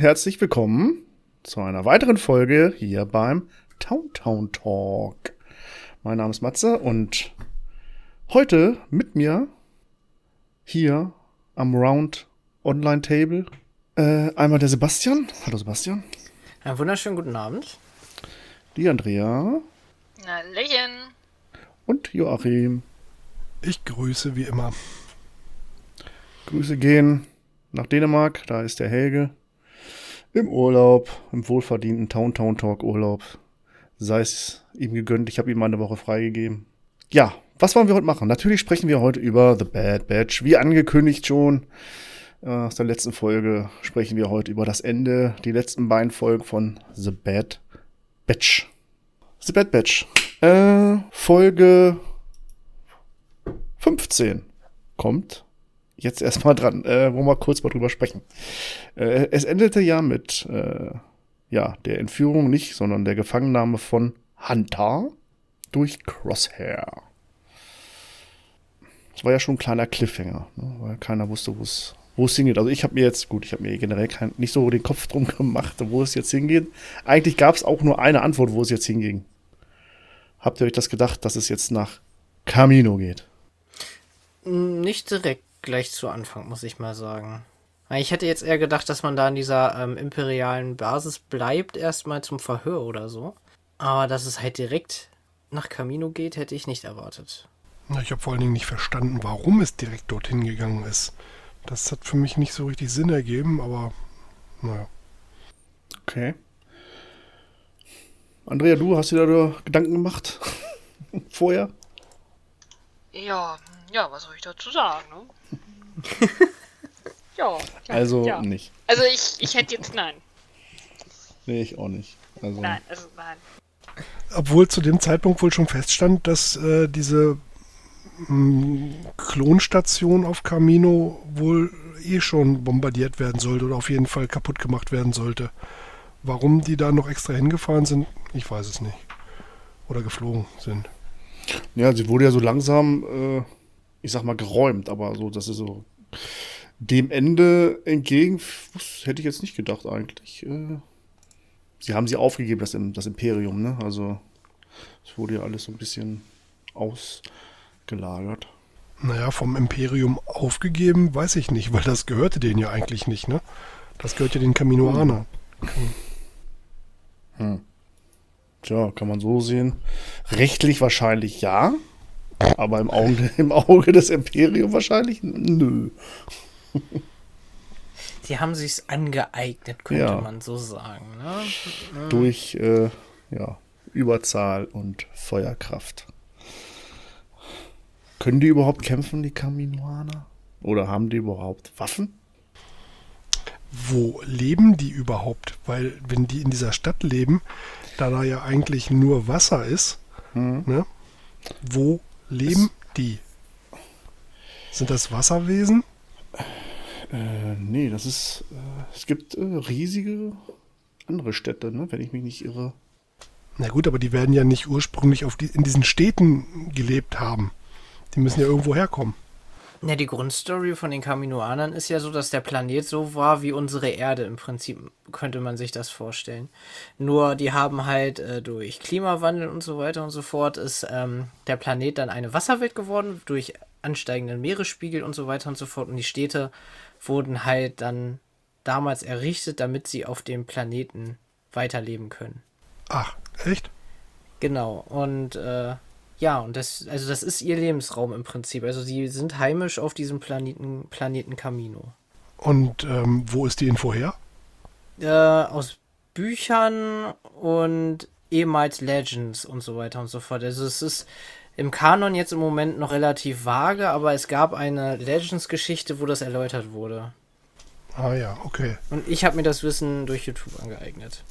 und herzlich willkommen zu einer weiteren Folge hier beim Town Town Talk. Mein Name ist Matze und heute mit mir hier am Round Online Table äh, einmal der Sebastian. Hallo Sebastian. Einen wunderschönen guten Abend. Die Andrea Hallöchen. und Joachim. Ich grüße wie immer. Grüße gehen nach Dänemark. Da ist der Helge im Urlaub, im wohlverdienten Town Town Talk Urlaub. Sei es ihm gegönnt. Ich habe ihm eine Woche freigegeben. Ja, was wollen wir heute machen? Natürlich sprechen wir heute über The Bad Batch. Wie angekündigt schon äh, aus der letzten Folge sprechen wir heute über das Ende, die letzten beiden Folgen von The Bad Batch. The Bad Batch. Äh, Folge 15 kommt jetzt erstmal dran, äh, wo wir kurz mal drüber sprechen. Äh, es endete ja mit äh, ja, der Entführung nicht, sondern der Gefangennahme von Hunter durch Crosshair. Das war ja schon ein kleiner Cliffhanger, ne, weil keiner wusste, wo es wo es hingeht. Also ich habe mir jetzt, gut, ich habe mir generell kein, nicht so den Kopf drum gemacht, wo es jetzt hingeht. Eigentlich gab es auch nur eine Antwort, wo es jetzt hinging. Habt ihr euch das gedacht, dass es jetzt nach Camino geht? Nicht direkt gleich zu Anfang, muss ich mal sagen. Ich hätte jetzt eher gedacht, dass man da in dieser ähm, imperialen Basis bleibt, erstmal zum Verhör oder so. Aber dass es halt direkt nach Camino geht, hätte ich nicht erwartet. Ich habe vor allen Dingen nicht verstanden, warum es direkt dorthin gegangen ist. Das hat für mich nicht so richtig Sinn ergeben, aber naja. Okay. Andrea, du hast dir da Gedanken gemacht? Vorher? Ja, ja, was soll ich dazu sagen, ne? ja, ja. Also ja. nicht. Also ich, ich hätte jetzt nein. Nee, ich auch nicht. Also, Nein, also nein. Obwohl zu dem Zeitpunkt wohl schon feststand, dass äh, diese mh, Klonstation auf Camino wohl eh schon bombardiert werden sollte oder auf jeden Fall kaputt gemacht werden sollte. Warum die da noch extra hingefahren sind, ich weiß es nicht. Oder geflogen sind. Ja, sie wurde ja so langsam, äh, ich sag mal, geräumt, aber so, das ist so dem Ende entgegen, hätte ich jetzt nicht gedacht eigentlich. Äh, sie haben sie aufgegeben, das, das Imperium, ne? Also, es wurde ja alles so ein bisschen ausgelagert. Naja, vom Imperium aufgegeben, weiß ich nicht, weil das gehörte denen ja eigentlich nicht, ne? Das gehört ja den Kaminoanern. Tja, kann man so sehen. Rechtlich wahrscheinlich ja, aber im Auge, im Auge des Imperiums wahrscheinlich nö. Die haben sich's angeeignet, könnte Ja. man so sagen. Ne? Durch äh, ja, Überzahl und Feuerkraft. Können die überhaupt kämpfen, die Kaminoaner? Oder haben die überhaupt Waffen? Wo leben die überhaupt? Weil wenn die in dieser Stadt leben, da da ja eigentlich nur Wasser ist, ne? wo leben die? Sind das Wasserwesen? Äh, nee, das ist. Äh, es gibt äh, riesige andere Städte, ne? wenn ich mich nicht irre. Na gut, aber die werden ja nicht ursprünglich auf die, in diesen Städten gelebt haben. Die müssen ja irgendwo herkommen. Ja, die Grundstory von den Kaminoanern ist ja so, dass der Planet so war wie unsere Erde. Im Prinzip könnte man sich das vorstellen. Nur die haben halt äh, durch Klimawandel und so weiter und so fort ist ähm, der Planet dann eine Wasserwelt geworden, durch ansteigenden Meeresspiegel und so weiter und so fort. Und die Städte wurden halt dann damals errichtet, damit sie auf dem Planeten weiterleben können. Ach, echt? Genau, und äh, ja, und das, also das ist ihr Lebensraum im Prinzip. Also sie sind heimisch auf diesem Planeten, Planeten Camino. Und ähm, wo ist die Info her? Äh, aus Büchern und ehemals Legends und so weiter und so fort. Also es ist im Kanon jetzt im Moment noch relativ vage, aber es gab eine Legends-Geschichte, wo das erläutert wurde. Ah ja, okay. Und ich habe mir das Wissen durch YouTube angeeignet.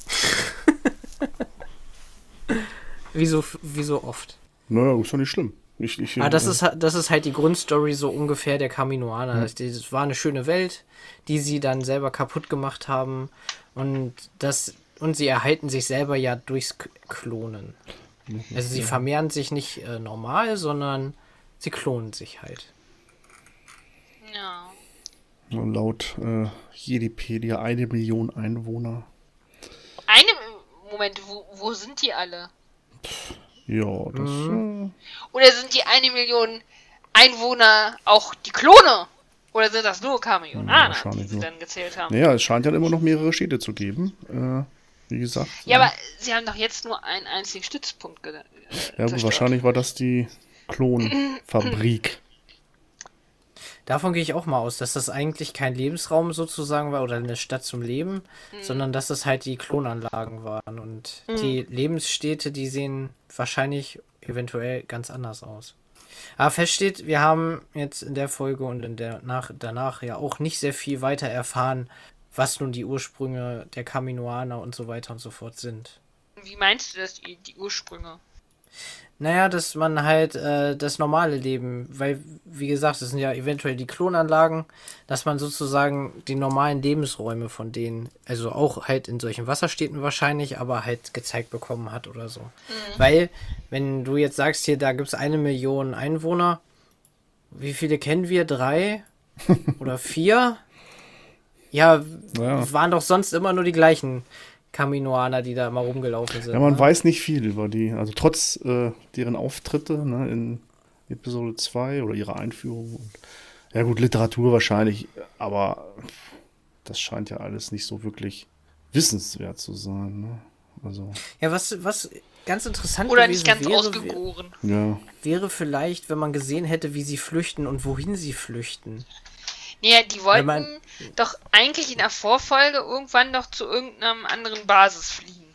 wie, so, wie so oft. Naja, ist doch nicht schlimm. Ich, ich, Aber Ah, das ist, ha- das ist halt die Grundstory so ungefähr der Kaminoaner. Das- Das war eine schöne Welt, die sie dann selber kaputt gemacht haben. Und das und sie erhalten sich selber ja durchs K Klonen. Also sie vermehren sich nicht äh, normal, sondern sie klonen sich halt. Ja. Und laut äh, Jedipedia eine Million Einwohner. Eine. Moment, wo, wo sind die alle? Ja, das. Mhm. Oder sind die eine Million Einwohner auch die Klone? Oder sind das nur Kamionaner, wahrscheinlich die sie nur. dann gezählt haben? Äh, naja, es scheint ja immer noch mehrere Städte zu geben. Äh, wie gesagt. Ja, aber sie haben doch jetzt nur einen einzigen Stützpunkt äh, Ja, gut, wahrscheinlich war das die Klonfabrik. Davon gehe ich auch mal aus, dass das eigentlich kein Lebensraum sozusagen war oder eine Stadt zum Leben, sondern dass das halt die Klonanlagen waren. Und die Lebensstädte, die sehen wahrscheinlich eventuell ganz anders aus. Aber fest steht, wir haben jetzt in der Folge und in der nach, danach ja auch nicht sehr viel weiter erfahren, was nun die Ursprünge der Kaminoaner und so weiter und so fort sind. Wie meinst du das, die, die Ursprünge? Naja, dass man halt äh, das normale Leben, weil, wie gesagt, das sind ja eventuell die Klonanlagen, dass man sozusagen die normalen Lebensräume von denen, also auch halt in solchen Wasserstädten wahrscheinlich, aber halt gezeigt bekommen hat oder so. Weil, wenn du jetzt sagst, hier, da gibt es eine Million Einwohner, wie viele kennen wir? Drei oder vier? Ja, Ja. es waren doch sonst immer nur die gleichen Kaminoaner, die da mal rumgelaufen sind. Ja, man ne? weiß nicht viel über die. Also trotz äh, deren Auftritte ne, in Episode 2 oder ihrer Einführung. Und, ja gut, Literatur wahrscheinlich, aber das scheint ja alles nicht so wirklich wissenswert zu sein. Ne? Also, Ja, was, was ganz interessant Oder gewesen nicht ganz wäre, ausgegoren? ja. wäre vielleicht, wenn man gesehen hätte, wie sie flüchten und wohin sie flüchten. Naja, die wollten man- doch eigentlich in der Vorfolge irgendwann doch zu irgendeinem anderen Basis fliegen.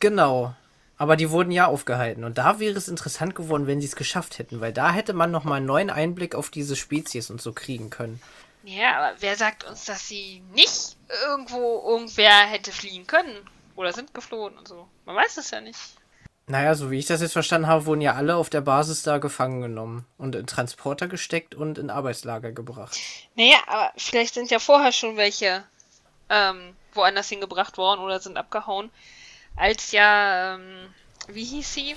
Genau. Aber die wurden ja aufgehalten. Und da wäre es interessant geworden, wenn sie es geschafft hätten, weil da hätte man nochmal einen neuen Einblick auf diese Spezies und so kriegen können. Ja, aber wer sagt uns, dass sie nicht irgendwo irgendwer hätte fliehen können? Oder sind geflohen und so? Man weiß es ja nicht. Naja, so wie ich das jetzt verstanden habe, wurden ja alle auf der Basis da gefangen genommen und in Transporter gesteckt und in Arbeitslager gebracht. Naja, aber vielleicht sind ja vorher schon welche ähm, woanders hingebracht worden oder sind abgehauen. Als ja, ähm, wie hieß sie,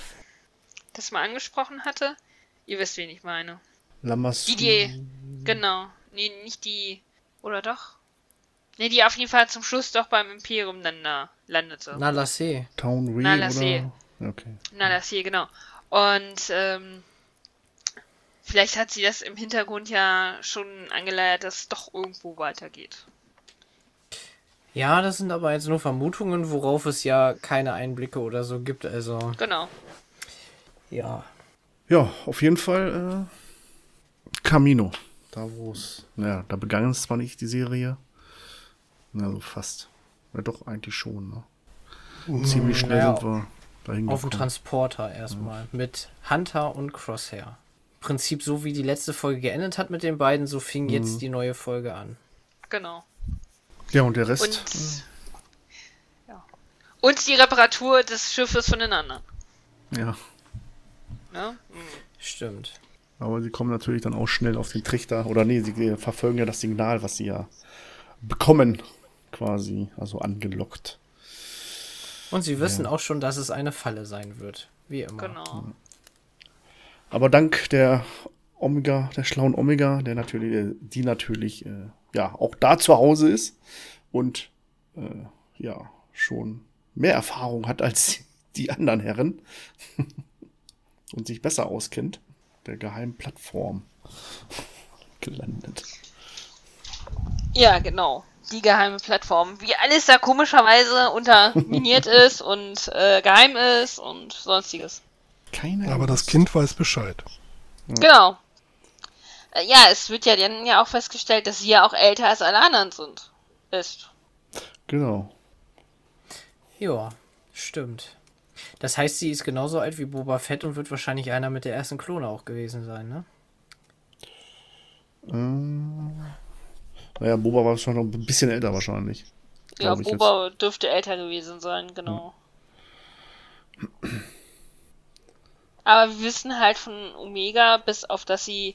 das mal angesprochen hatte? Ihr wisst, wen ich meine. Lamas. Die, die, genau. Nee, nicht die, oder doch? Nee, die auf jeden Fall zum Schluss doch beim Imperium dann da landete. Na, lassé. Town Re Na, lass sie. oder? Okay. Na, das hier, genau. Und ähm, vielleicht hat sie das im Hintergrund ja schon angeleiert, dass es doch irgendwo weitergeht. Ja, das sind aber jetzt nur Vermutungen, worauf es ja keine Einblicke oder so gibt. Also, Genau. ja. Ja, auf jeden Fall äh, Camino. Da wo es, naja, da begann es zwar nicht die Serie. Na, so fast. Ja, doch, eigentlich schon, ne? Ziemlich schnell naja, sind wir dahin Auf dem. Transporter erstmal. Mit Hunter und Crosshair. Prinzip so wie die letzte Folge geendet hat mit den beiden, so fing jetzt die neue Folge an. Genau. Ja, und der Rest. Und, ja. Und die Reparatur des Schiffes von den anderen. ja. Ne? Stimmt. Aber sie kommen natürlich dann auch schnell auf den Trichter. Oder nee, sie verfolgen ja das Signal, was sie ja bekommen, quasi. Also angelockt. Und sie wissen auch schon, dass es eine Falle sein wird. Wie immer. Genau. Aber dank der Omega, der schlauen Omega, der natürlich, äh, die natürlich äh, ja auch da zu Hause ist und äh, ja schon mehr Erfahrung hat als die anderen Herren und sich besser auskennt, der geheimen Plattform gelandet. Ja, genau. Die geheime Plattform. Wie alles da komischerweise unterminiert ist und äh, geheim ist und sonstiges. Keine Aber das Kind weiß Bescheid. Genau. Äh, ja, es wird ja dann ja auch festgestellt, dass sie ja auch älter als alle anderen sind. Ist. Genau. Ja, stimmt. Das heißt, sie ist genauso alt wie Boba Fett und wird wahrscheinlich einer mit der ersten Klone auch gewesen sein, ne? Naja, Boba war schon noch ein bisschen älter wahrscheinlich. Ja, Boba dürfte älter gewesen sein, genau. Aber wir wissen halt von Omega, bis auf dass sie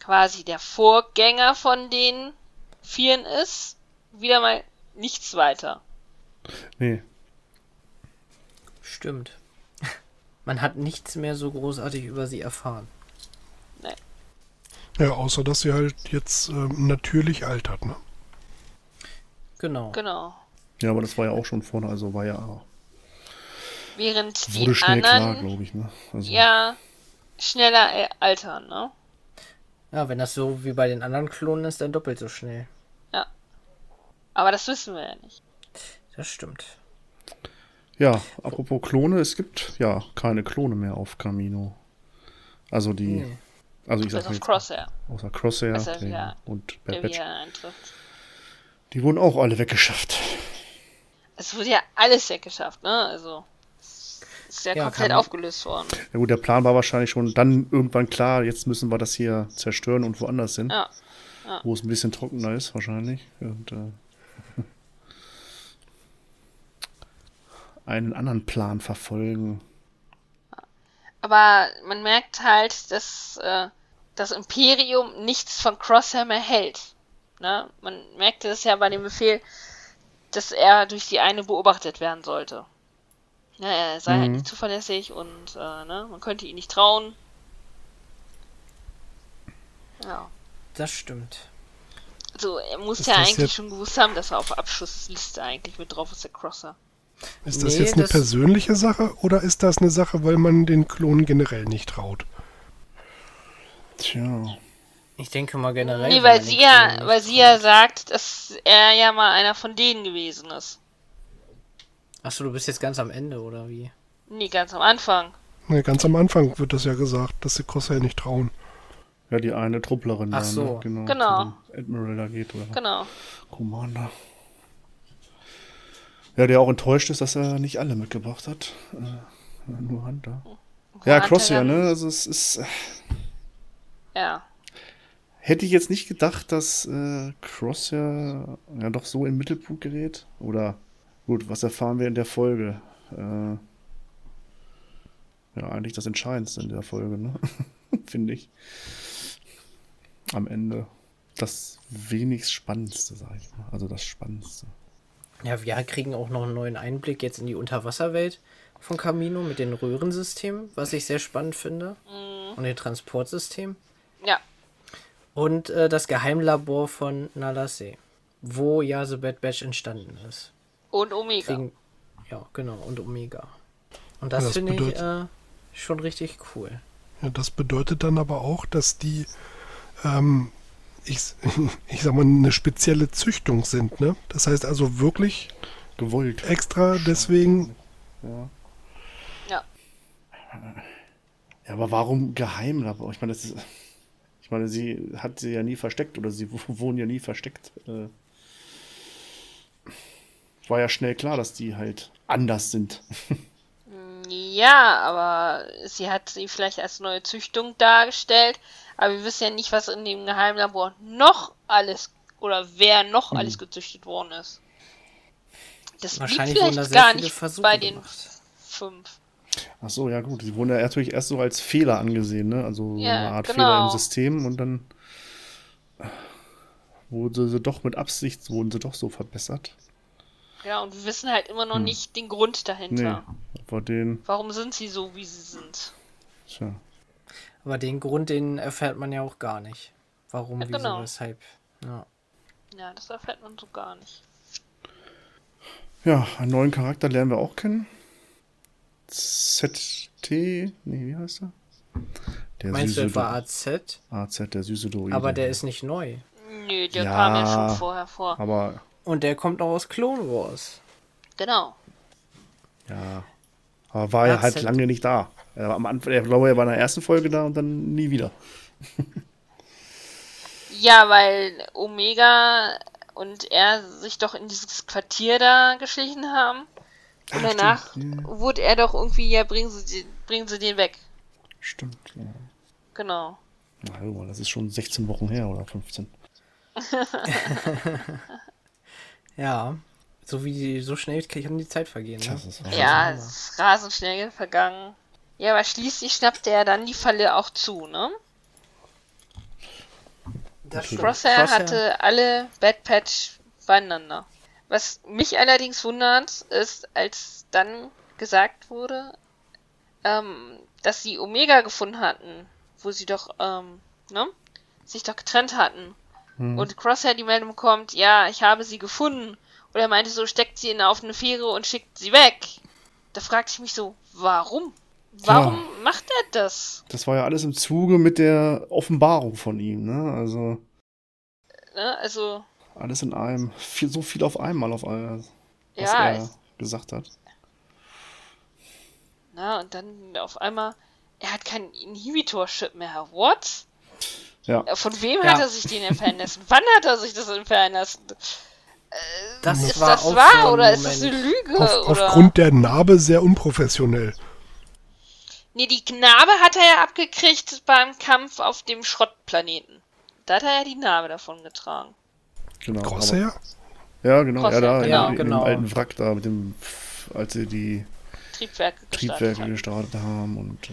quasi der Vorgänger von den Vieren ist, wieder mal nichts weiter. Nee. Stimmt. Man hat nichts mehr so großartig über sie erfahren. Ja, außer dass sie halt jetzt ähm, natürlich altert, ne? Genau. Genau. Ja, aber das war ja auch schon vorne, also war ja. Während die Wurde schnell klar, anderen glaube ich, ne? Also, ja schneller äh, altern, ne? Ja, wenn das so wie bei den anderen Klonen ist, dann doppelt so schnell. Aber das wissen wir ja nicht. Das stimmt. Ja, apropos Klone, es gibt ja keine Klone mehr auf Camino. Also die. Nee. Also ich Bis sag jetzt, Crosshair, außer Crosshair Also, der, ja, und Bad Batch. Die wurden auch alle weggeschafft. Es wurde ja alles weggeschafft, ne? Also. Ist ja, Ja, komplett aufgelöst worden. Ja gut, der Plan war wahrscheinlich schon dann irgendwann klar, jetzt müssen wir das hier zerstören und woanders hin. Ja. Wo es ein bisschen trockener ist wahrscheinlich. Und äh, einen anderen Plan verfolgen. Aber man merkt halt, dass äh, das Imperium nichts von Crosshair mehr hält. Ne? Man merkte das ja bei dem Befehl, dass er durch die eine beobachtet werden sollte. Ja, er sei halt Mhm. nicht zuverlässig und äh, ne? man könnte ihn nicht trauen. Ja. Das stimmt. Also er muss Ist ja eigentlich jetzt- schon gewusst haben, dass er auf der Abschlussliste eigentlich mit drauf ist, der Crosser. Ist das Nee, jetzt eine das- persönliche Sache oder ist das eine Sache, weil man den Klonen generell nicht traut? Tja. Ich denke mal generell. Nee, weil sie ja, weil sie ja sagt, dass er ja mal einer von denen gewesen ist. Achso, du bist jetzt ganz am Ende, oder wie? Nee, ganz am Anfang. Nee, ganz am Anfang wird das ja gesagt, dass sie Crosshair nicht trauen. Ja, die eine Trupplerin Ach da, so. ne? genau. Genau. Admiral da geht, oder? Genau. Commander. Ja, der auch enttäuscht ist, dass er nicht alle mitgebracht hat. Äh, nur Hunter. Ja, Hunter Crosshair, dann- ne? Also es ist. äh, Ja. Hätte ich jetzt nicht gedacht, dass äh, Crosshair ja doch so im Mittelpunkt gerät. Oder gut, was erfahren wir in der Folge? Äh, ja, eigentlich das Entscheidendste in der Folge, ne? Finde ich. Am Ende. Das wenigst Spannendste, sag ich mal. Also das Spannendste. Ja, wir kriegen auch noch einen neuen Einblick jetzt in die Unterwasserwelt von Camino mit den Röhrensystemen, was ich sehr spannend finde. Und den Transportsystemen. Ja. Und äh, das Geheimlabor von Nalasse, wo ja The Bad Batch entstanden ist. Und Omega. Kriegen, ja, genau, und Omega. Und das, Ja, das finde ich äh, schon richtig cool. Ja, das bedeutet dann aber auch, dass die, ähm, ich, ich sag mal, eine spezielle Züchtung sind, ne? Das heißt also wirklich Gewollt. extra deswegen, Ja. Ja, aber warum Geheimlabor? Ich meine, das ist, ich meine, sie hat sie ja nie versteckt oder sie w- wurden ja nie versteckt. Äh, war ja schnell klar, dass die halt anders sind. Ja, aber sie hat sie vielleicht als neue Züchtung dargestellt. Aber wir wissen ja nicht, was in dem Geheimlabor noch alles oder wer noch alles gezüchtet worden ist. Das Wahrscheinlich vielleicht gar nicht Versuche bei den gemacht. fünf. Ach so, ja gut. Sie wurden ja natürlich erst so als Fehler angesehen, ne? Also so Ja, eine Art genau. Fehler im System und dann wurde sie doch mit Absicht, wurden sie doch so verbessert. Ja, und wir wissen halt immer noch Hm. nicht den Grund Nee, dahinter. aber den, Warum sind sie so, wie sie sind? tja. Aber den Grund, den erfährt man ja auch gar nicht. Warum, Ja, wieso, genau. weshalb. Ja. Ja, das erfährt man so gar nicht. Ja, einen neuen Charakter lernen wir auch kennen. ZT, nee, wie heißt er? Der Meinst du süße etwa Dro- AZ? AZ, der süße Droide. Aber der ist nicht neu. Nö, der Ja. kam ja schon vorher vor. Aber, Und der kommt noch aus Clone Wars. Genau. ja. Aber war ja AZ. halt lange nicht da. Er war am Anfang, ich glaube, er war in der ersten Folge da und dann nie wieder. Ja, weil Omega und er sich doch in dieses Quartier da geschlichen haben. Und danach stimmt, wurde er doch irgendwie, ja, bringen sie, den- bringen sie den weg. Stimmt. Ja. Genau. Na, hör mal, das ist schon 16 Wochen her oder 15. Ja. So wie die, so schnell kann die Zeit vergehen. Ne? Ja, es ist rasend schnell vergangen. Ja, aber schließlich schnappte er dann die Falle auch zu, ne? Das stimmt. Crosshair hatte alle Bad Patch beieinander. Was mich allerdings wundert, ist, als dann gesagt wurde, ähm, dass sie Omega gefunden hatten, wo sie doch, ähm, ne, sich doch getrennt hatten. Und Crosshair die Meldung kommt, ja, ich habe sie gefunden. Oder er meinte so, steckt sie in auf eine Fähre und schickt sie weg. Da fragte ich mich so, warum? Warum macht er das? Das war ja alles im Zuge mit der Offenbarung von ihm, ne? Also Ne? Also, alles in einem. Viel, so viel auf einmal auf einmal, was ja, er gesagt hat. Na, und dann auf einmal, er hat keinen Inhibitor-Chip mehr. What? Ja. Äh, Von wem Ja. hat er sich den entfernen lassen? Wann hat er sich das entfernen lassen? Das Ist war das auch wahr so oder ist das eine Moment. Lüge? Auf, oder? aufgrund der Narbe sehr unprofessionell. Nee, die Narbe hat er ja abgekriegt beim Kampf auf dem Schrottplaneten. Da hat er ja die Narbe davon getragen. Genau. Crosshair? Aber, ja, genau. Crosshair, ja, da genau, in, in genau. dem alten Wrack da mit dem, als sie die Triebwerke gestartet Triebwerke haben. gestartet haben und äh,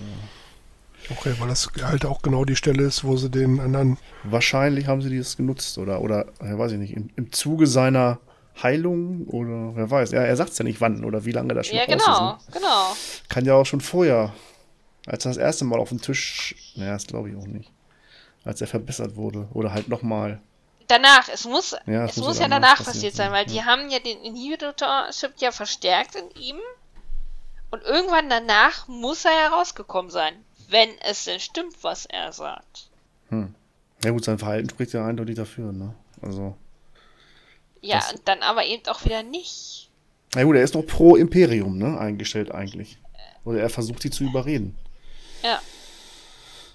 Okay, weil das halt auch genau die Stelle ist, wo sie den anderen. wahrscheinlich haben sie das genutzt oder oder ja, weiß ich nicht im, im Zuge seiner Heilung oder wer weiß. Ja, er sagt es ja nicht wann oder wie lange das schon Ja, genau, ist. Ne? genau. Kann ja auch schon vorher, als er das erste Mal auf dem Tisch, naja, das glaube ich auch nicht, als er verbessert wurde oder halt nochmal. Danach, es muss, Ja, es es muss muss ja danach passiert passiert sein, weil ja. die haben ja den Inhibitor-Chip ja verstärkt in ihm. Und irgendwann danach muss er ja rausgekommen sein. Wenn es denn stimmt, was er sagt. Hm. Ja gut, sein Verhalten spricht ja eindeutig dafür, ne? Also. Ja, Das- und dann aber eben auch wieder nicht. Na gut, er ist noch pro Imperium, ne? Eingestellt eigentlich. Oder er versucht sie zu überreden. Ja.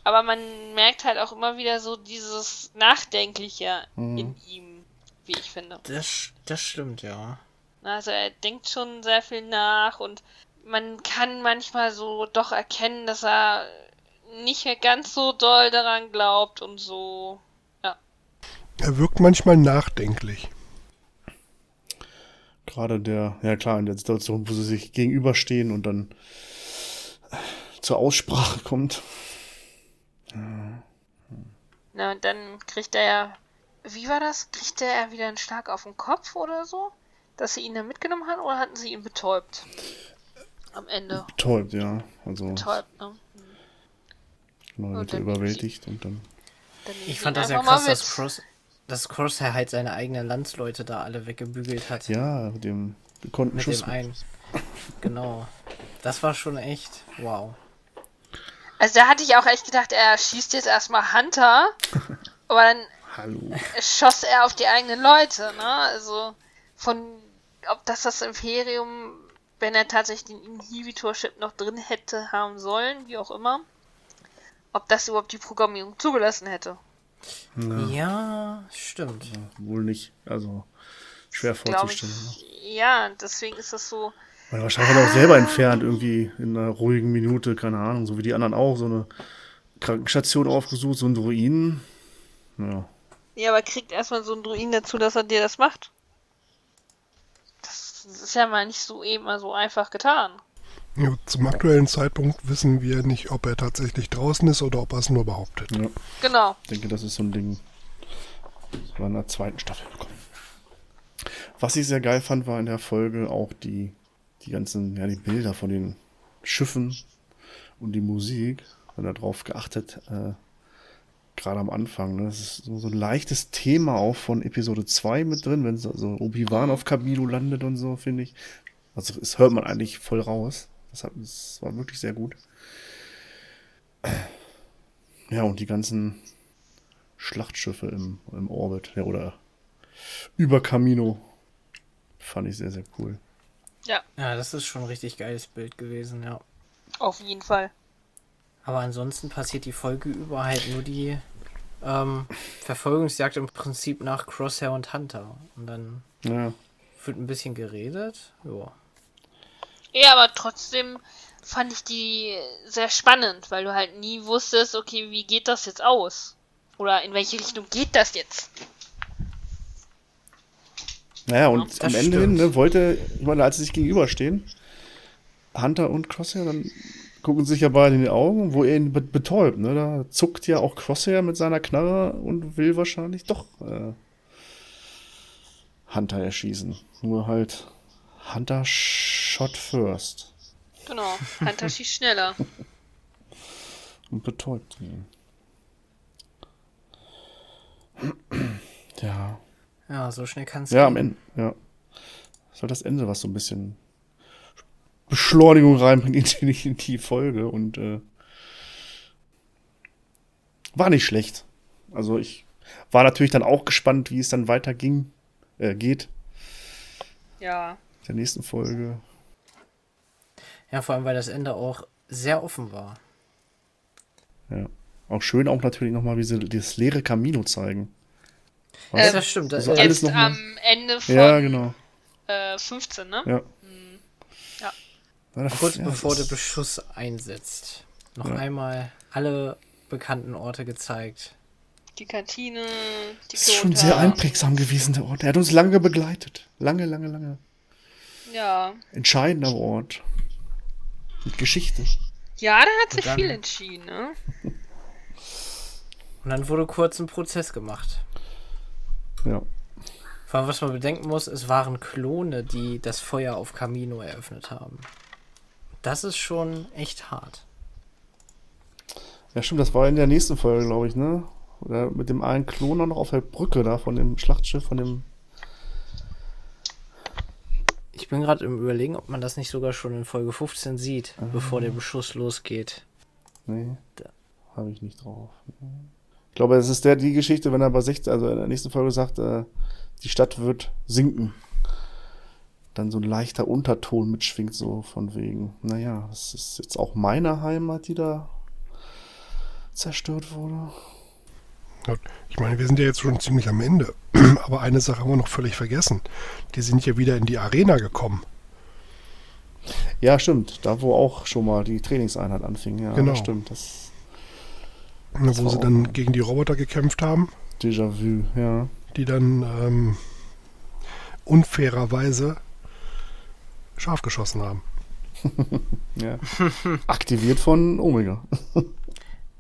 Aber man merkt halt auch immer wieder so dieses Nachdenkliche Mhm. in ihm, wie ich finde. Das, das stimmt, ja. Also er denkt schon sehr viel nach und man kann manchmal so doch erkennen, dass er nicht mehr ganz so doll daran glaubt und so. Er wirkt manchmal nachdenklich. Gerade der, ja klar, in der Situation, wo sie sich gegenüberstehen und dann zur Aussprache kommt. Na, und dann kriegt er ja. Wie war das? Kriegt er wieder einen Schlag auf den Kopf oder so? Dass sie ihn da mitgenommen haben oder hatten sie ihn betäubt? Am Ende. Betäubt, ja. Also, Betäubt, ne? genau, Und wird er dann überwältigt und dann. Dann Ich fand ihn das ja krass, dass. Cross, dass Crosshair halt seine eigenen Landsleute da alle weggebügelt hat. Ja, mit dem gekonnten mit Schuss. dem einen. Genau. Das war schon echt wow. Also da hatte ich auch echt gedacht, er schießt jetzt erstmal Hunter, aber dann Hallo. schoss er auf die eigenen Leute, ne? Also von ob das das Imperium, wenn er tatsächlich den Inhibitor-Chip noch drin hätte haben sollen, wie auch immer, ob das überhaupt die Programmierung zugelassen hätte. Ja, stimmt. Wohl nicht. Also, schwer vorzustellen. ne? ich. Ja, deswegen ist das so. Weil wahrscheinlich hat er auch selber entfernt, irgendwie in einer ruhigen Minute, keine Ahnung, so wie die anderen auch, so eine Krankenstation aufgesucht, so ein Druiden. Ja. Ja, aber kriegt erstmal so einen Druiden dazu, dass er dir das macht. Das ist ja mal nicht so eben mal so einfach getan. Ja, zum aktuellen Zeitpunkt wissen wir nicht, ob er tatsächlich draußen ist oder ob er es nur behauptet. ja. Genau. Ich denke, das ist so ein Ding, das wir in der zweiten Staffel bekommen. Was ich sehr geil fand, war in der Folge auch die, die ganzen, ja, die Bilder von den Schiffen und die Musik, wenn er drauf geachtet, äh, gerade am Anfang. Ne? Das ist so, so ein leichtes Thema auch von Episode 2 mit drin, wenn so, Obi-Wan auf Kamino landet und so, finde ich. Also, es hört man eigentlich voll raus. Das, hat, das war wirklich sehr gut. Ja, und die ganzen Schlachtschiffe im, im Orbit, ja, oder über Camino. Fand ich sehr, sehr cool. Ja, Ja, das ist schon ein richtig geiles Bild gewesen, ja. auf jeden Fall. Aber ansonsten passiert die Folge über halt nur die ähm, Verfolgungsjagd im Prinzip nach Crosshair und Hunter. Und dann Ja, wird ein bisschen geredet. Ja. Ja, aber trotzdem fand ich die sehr spannend, weil du halt nie wusstest, okay, wie geht das jetzt aus? Oder in welche Richtung geht das jetzt? Naja, und das am Ende hin ne, wollte, ich meine, als sie sich gegenüberstehen, Hunter und Crosshair, dann gucken sie sich ja beide in die Augen, wo er ihn be- betäubt. Ne? Da zuckt ja auch Crosshair mit seiner Knarre und will wahrscheinlich doch äh, Hunter erschießen. Nur halt Hunter shot first Genau, Hunter schießt schneller. und betäubt ihn. Ja. Ja, so schnell kann es Ja, am Ende, ja. Das ist halt das Ende, was so ein bisschen Beschleunigung reinbringt in die, in die Folge und äh, war nicht schlecht. Also ich war natürlich dann auch gespannt, wie es dann weiterging, äh, geht, Ja. in der nächsten Folge. Ja, vor allem, weil das Ende auch sehr offen war. Ja. Auch schön auch natürlich nochmal, wie sie das leere Camino zeigen. Ja, Ähm, das stimmt. Das, also äh, alles Jetzt am Ende von Ja, genau. äh, 15, ne? Ja. Ja. Ja, das- kurz ja, bevor der ist- Beschuss einsetzt. Noch Ja. einmal alle bekannten Orte gezeigt. Die Kantine, die Das ist schon sehr einprägsam gewesen, der Ort. Er hat uns lange begleitet. Lange, lange, lange. Ja. Entscheidender Ort. Mit Geschichte. Ja, da hat sich viel entschieden, ne? Und dann wurde kurz ein Prozess gemacht. Ja. Vor allem, was man bedenken muss, es waren Klone, die das Feuer auf Camino eröffnet haben. Das ist schon echt hart. Ja, stimmt, das war in der nächsten Folge, glaube ich, ne? Oder mit dem einen Klon auch noch auf der Brücke da von dem Schlachtschiff, von dem. Ich bin gerade im Überlegen, ob man das nicht sogar schon in Folge 15 sieht, bevor der Beschuss losgeht. Nee, habe ich nicht drauf. Ich glaube, es ist der, die Geschichte, wenn er bei 16, also in der nächsten Folge sagt, äh, die Stadt wird sinken. Dann so ein leichter Unterton mitschwingt, so von wegen, naja, das ist jetzt auch meine Heimat, die da zerstört wurde. Ich meine, wir sind ja jetzt schon ziemlich am Ende. Aber eine Sache haben wir noch völlig vergessen. Die sind ja wieder in die Arena gekommen. Ja, stimmt. Da, wo auch schon mal die Trainingseinheit anfing. Ja, Genau. das stimmt. Das Wo war sie dann gegen die Roboter gekämpft haben, Déjà-vu, ja. die dann ähm, unfairerweise scharf geschossen haben. ja. Aktiviert von Omega.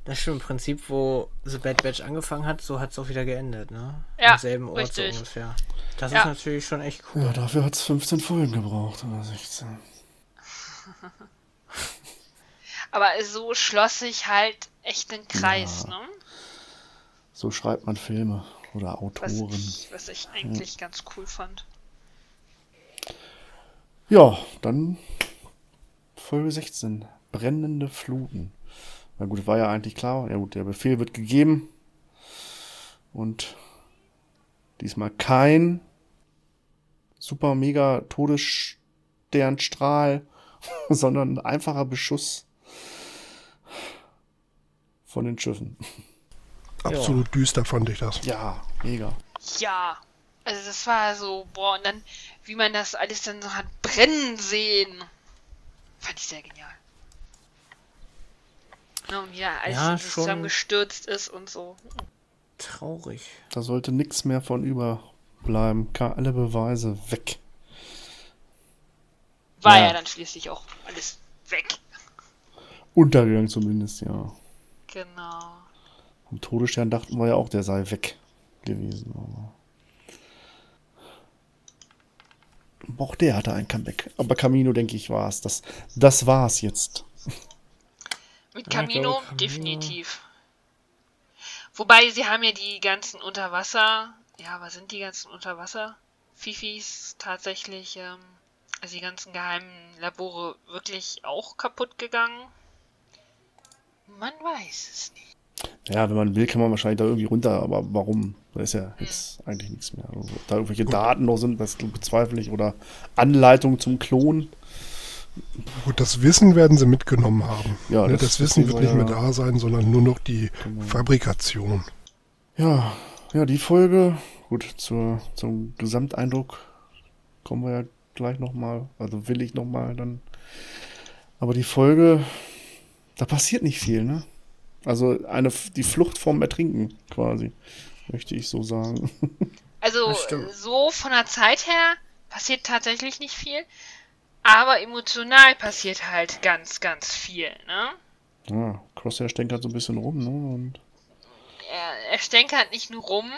Das stimmt im Prinzip, wo The Bad Batch angefangen hat, so hat es auch wieder geendet, ne? Ja, Am selben Ort so richtig. ungefähr. Das Ja. ist natürlich schon echt cool. Ja, dafür hat es 15 Folgen gebraucht oder 16. Aber so schloss sich halt echt ein Kreis, ne? So schreibt man Filme oder Was Autoren. ich, was ich eigentlich ganz cool fand. Ja, dann Folge 16. Brennende Fluten. Na gut, war ja eigentlich klar. Ja gut, der Befehl wird gegeben. Und diesmal kein super mega Todessternstrahl, sondern ein einfacher Beschuss von den Schiffen. Absolut düster fand ich das. Ja, mega. Ja. Also das war so, boah, und dann, wie man das alles dann so hat brennen sehen. Fand ich sehr genial. Ja, und ja, alles Ja, zusammengestürzt ist und so. Traurig. Da sollte nichts mehr von überbleiben. Ka- Alle Beweise weg. War Ja. ja, dann schließlich auch alles weg. Untergegangen zumindest, ja. Genau. Vom Todesstern dachten wir ja auch, der sei weg gewesen. Aber auch der hatte ein Comeback. Aber Camino, denke ich, war es. Das, das war es jetzt. Mit Camino, glaube, Camino- definitiv. Wobei, sie haben ja die ganzen Unterwasser, ja, was sind die ganzen Unterwasser? Fifis tatsächlich, ähm, also die ganzen geheimen Labore wirklich auch kaputt gegangen? Man weiß es nicht. Ja, wenn man will, kann man wahrscheinlich da irgendwie runter. Aber warum? Da ist ja jetzt eigentlich nichts mehr. Also, ob da irgendwelche Daten noch sind, das bezweifle ich. Oder Anleitungen zum Klon. Gut, das Wissen werden sie mitgenommen haben. Ja, ne, das- das, Wissen wird nicht mehr da sein, sondern nur noch die Fabrikation. Ja, ja, die Folge, gut, zur, zum Gesamteindruck kommen wir ja gleich nochmal. Also will ich nochmal dann. Aber die Folge, da passiert nicht viel, ne? Also eine, die Flucht vom Ertrinken quasi, möchte ich so sagen. Also so von der Zeit her passiert tatsächlich nicht viel, aber emotional passiert halt ganz, ganz viel, ne? Ja, Crosshair stänkert so ein bisschen rum, ne? Und Er, er stänkert nicht nur rum,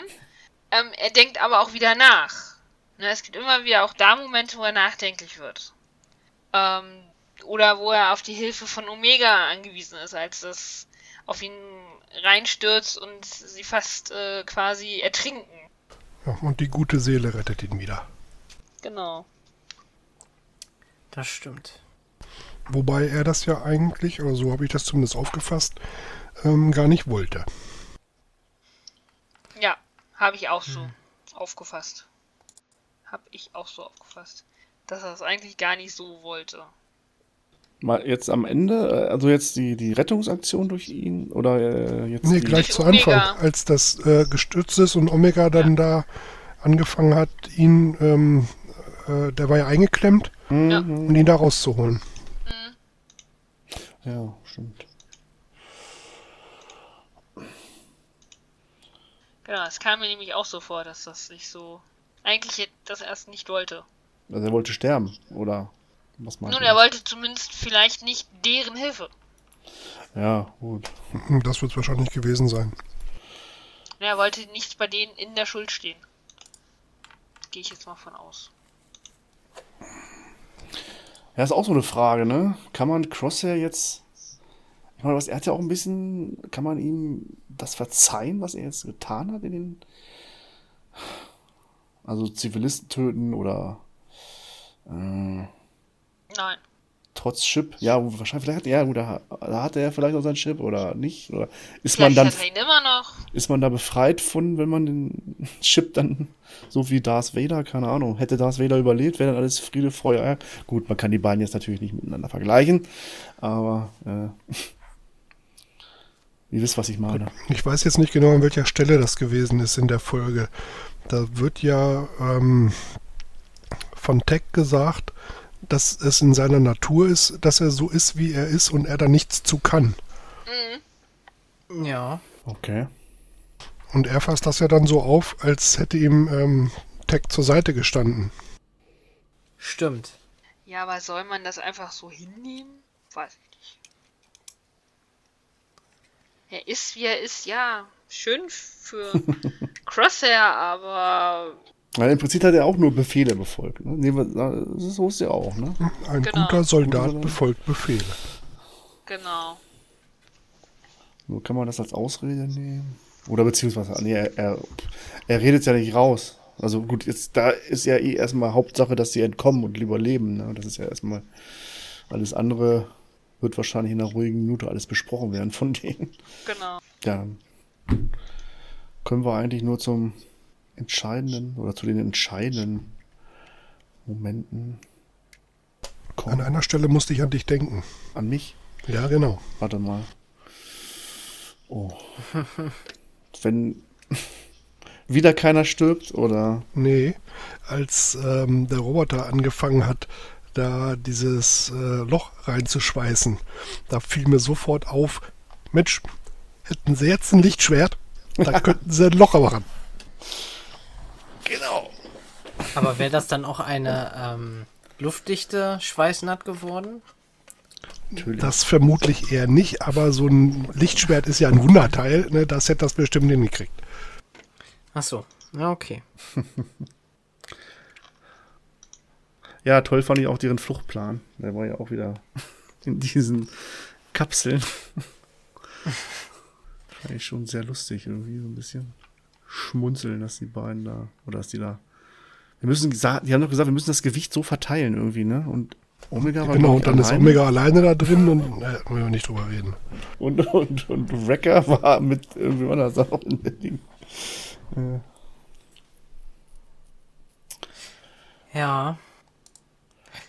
ähm, er denkt aber auch wieder nach. Ne, es gibt immer wieder auch da Momente, wo er nachdenklich wird. Ähm, oder wo er auf die Hilfe von Omega angewiesen ist, als das auf ihn reinstürzt und sie fast äh, quasi ertrinken. Ja, und die gute Seele rettet ihn wieder. Genau. Das stimmt. Wobei er das ja eigentlich, oder so habe ich das zumindest aufgefasst, ähm, gar nicht wollte. Ja, habe ich auch so aufgefasst. Habe ich auch so aufgefasst. Dass er es eigentlich gar nicht so wollte. Mal jetzt am Ende, äh, also jetzt die, die Rettungsaktion durch ihn oder äh, jetzt Nee, gleich zu Anfang, Omega. als das äh, gestürzt ist und Omega dann da angefangen hat, ihn, ähm, äh, der war ja eingeklemmt, Ja. und ihn da rauszuholen. Ja, stimmt. Genau, es kam mir nämlich auch so vor, dass das nicht so. Eigentlich das erst nicht wollte. Also er wollte sterben, oder was Nun, er wollte zumindest vielleicht nicht deren Hilfe. Ja, gut. Das wird es wahrscheinlich gewesen sein. Er wollte nicht bei denen in der Schuld stehen. Gehe ich jetzt mal von aus. Ja, ist auch so eine Frage, ne? Kann man Crosshair jetzt. Ich meine, was, er hat ja auch ein bisschen. Kann man ihm das verzeihen, was er jetzt getan hat in den. Also Zivilisten töten oder. Äh, Nein. trotz Chip. Ja, wahrscheinlich, vielleicht hat er, ja, gut, da, da hat er vielleicht auch sein Chip oder nicht. Oder ist man Vielleicht dann. hat er ihn immer noch. Ist man da befreit von, wenn man den Chip dann, so wie Darth Vader, keine Ahnung, hätte Darth Vader überlebt, wäre dann alles Friede, Feuer. Eierkuchen. Gut, man kann die beiden jetzt natürlich nicht miteinander vergleichen, aber äh, ihr wisst, was ich meine. Ich weiß jetzt nicht genau, an welcher Stelle das gewesen ist in der Folge. Da wird ja ähm, von Tech gesagt, dass es in seiner Natur ist, dass er so ist, wie er ist und er da nichts zu kann. Ja. Okay. Und er fasst das ja dann so auf, als hätte ihm ähm, Tech zur Seite gestanden. Stimmt. Ja, aber soll man das einfach so hinnehmen? Weiß ich nicht. Er ist, wie er ist, ja. Schön für Crosshair, aber Weil im Prinzip hat er auch nur Befehle befolgt. Ne? Nee, so ist er auch, ne? Ein Genau. guter Soldat befolgt Befehle. genau. Nur kann man das als Ausrede nehmen. Oder beziehungsweise, nee, er, er, er redet ja nicht raus. Also gut, jetzt da ist ja eh erstmal Hauptsache, dass sie entkommen und lieber leben. Ne? Das ist ja erstmal alles andere wird wahrscheinlich in einer ruhigen Minute alles besprochen werden von denen. Genau. Ja, dann können wir eigentlich nur zum entscheidenden oder zu den entscheidenden Momenten An kommen. einer Stelle musste ich an dich denken. An mich? Ja, genau. Warte mal. Oh. Wenn wieder keiner stirbt oder. Nee, als ähm, der Roboter angefangen hat, da dieses äh, Loch reinzuschweißen, da fiel mir sofort auf, Mensch, hätten sie jetzt ein Lichtschwert, da könnten sie ein Loch machen. Genau. Aber wäre das dann auch eine ähm, luftdichte Schweißnaht geworden? Natürlich. Das vermutlich eher nicht, aber so ein Lichtschwert ist ja ein Wunderteil, ne? das hätte das bestimmt hingekriegt. Ach so. Ja, okay. Ja, toll fand ich auch deren Fluchtplan. Der war ja auch wieder in diesen Kapseln. fand ich schon sehr lustig, irgendwie so ein bisschen schmunzeln, dass die beiden da, oder dass die da. Wir müssen, die haben doch gesagt, wir müssen das Gewicht so verteilen irgendwie, ne? Und Omega war Genau, und dann ist alleine. Omega alleine da drin und äh, wollen wir nicht drüber reden. Und, und, und Wrecker war mit irgendwie anders auch in der Ding. Äh, Ja.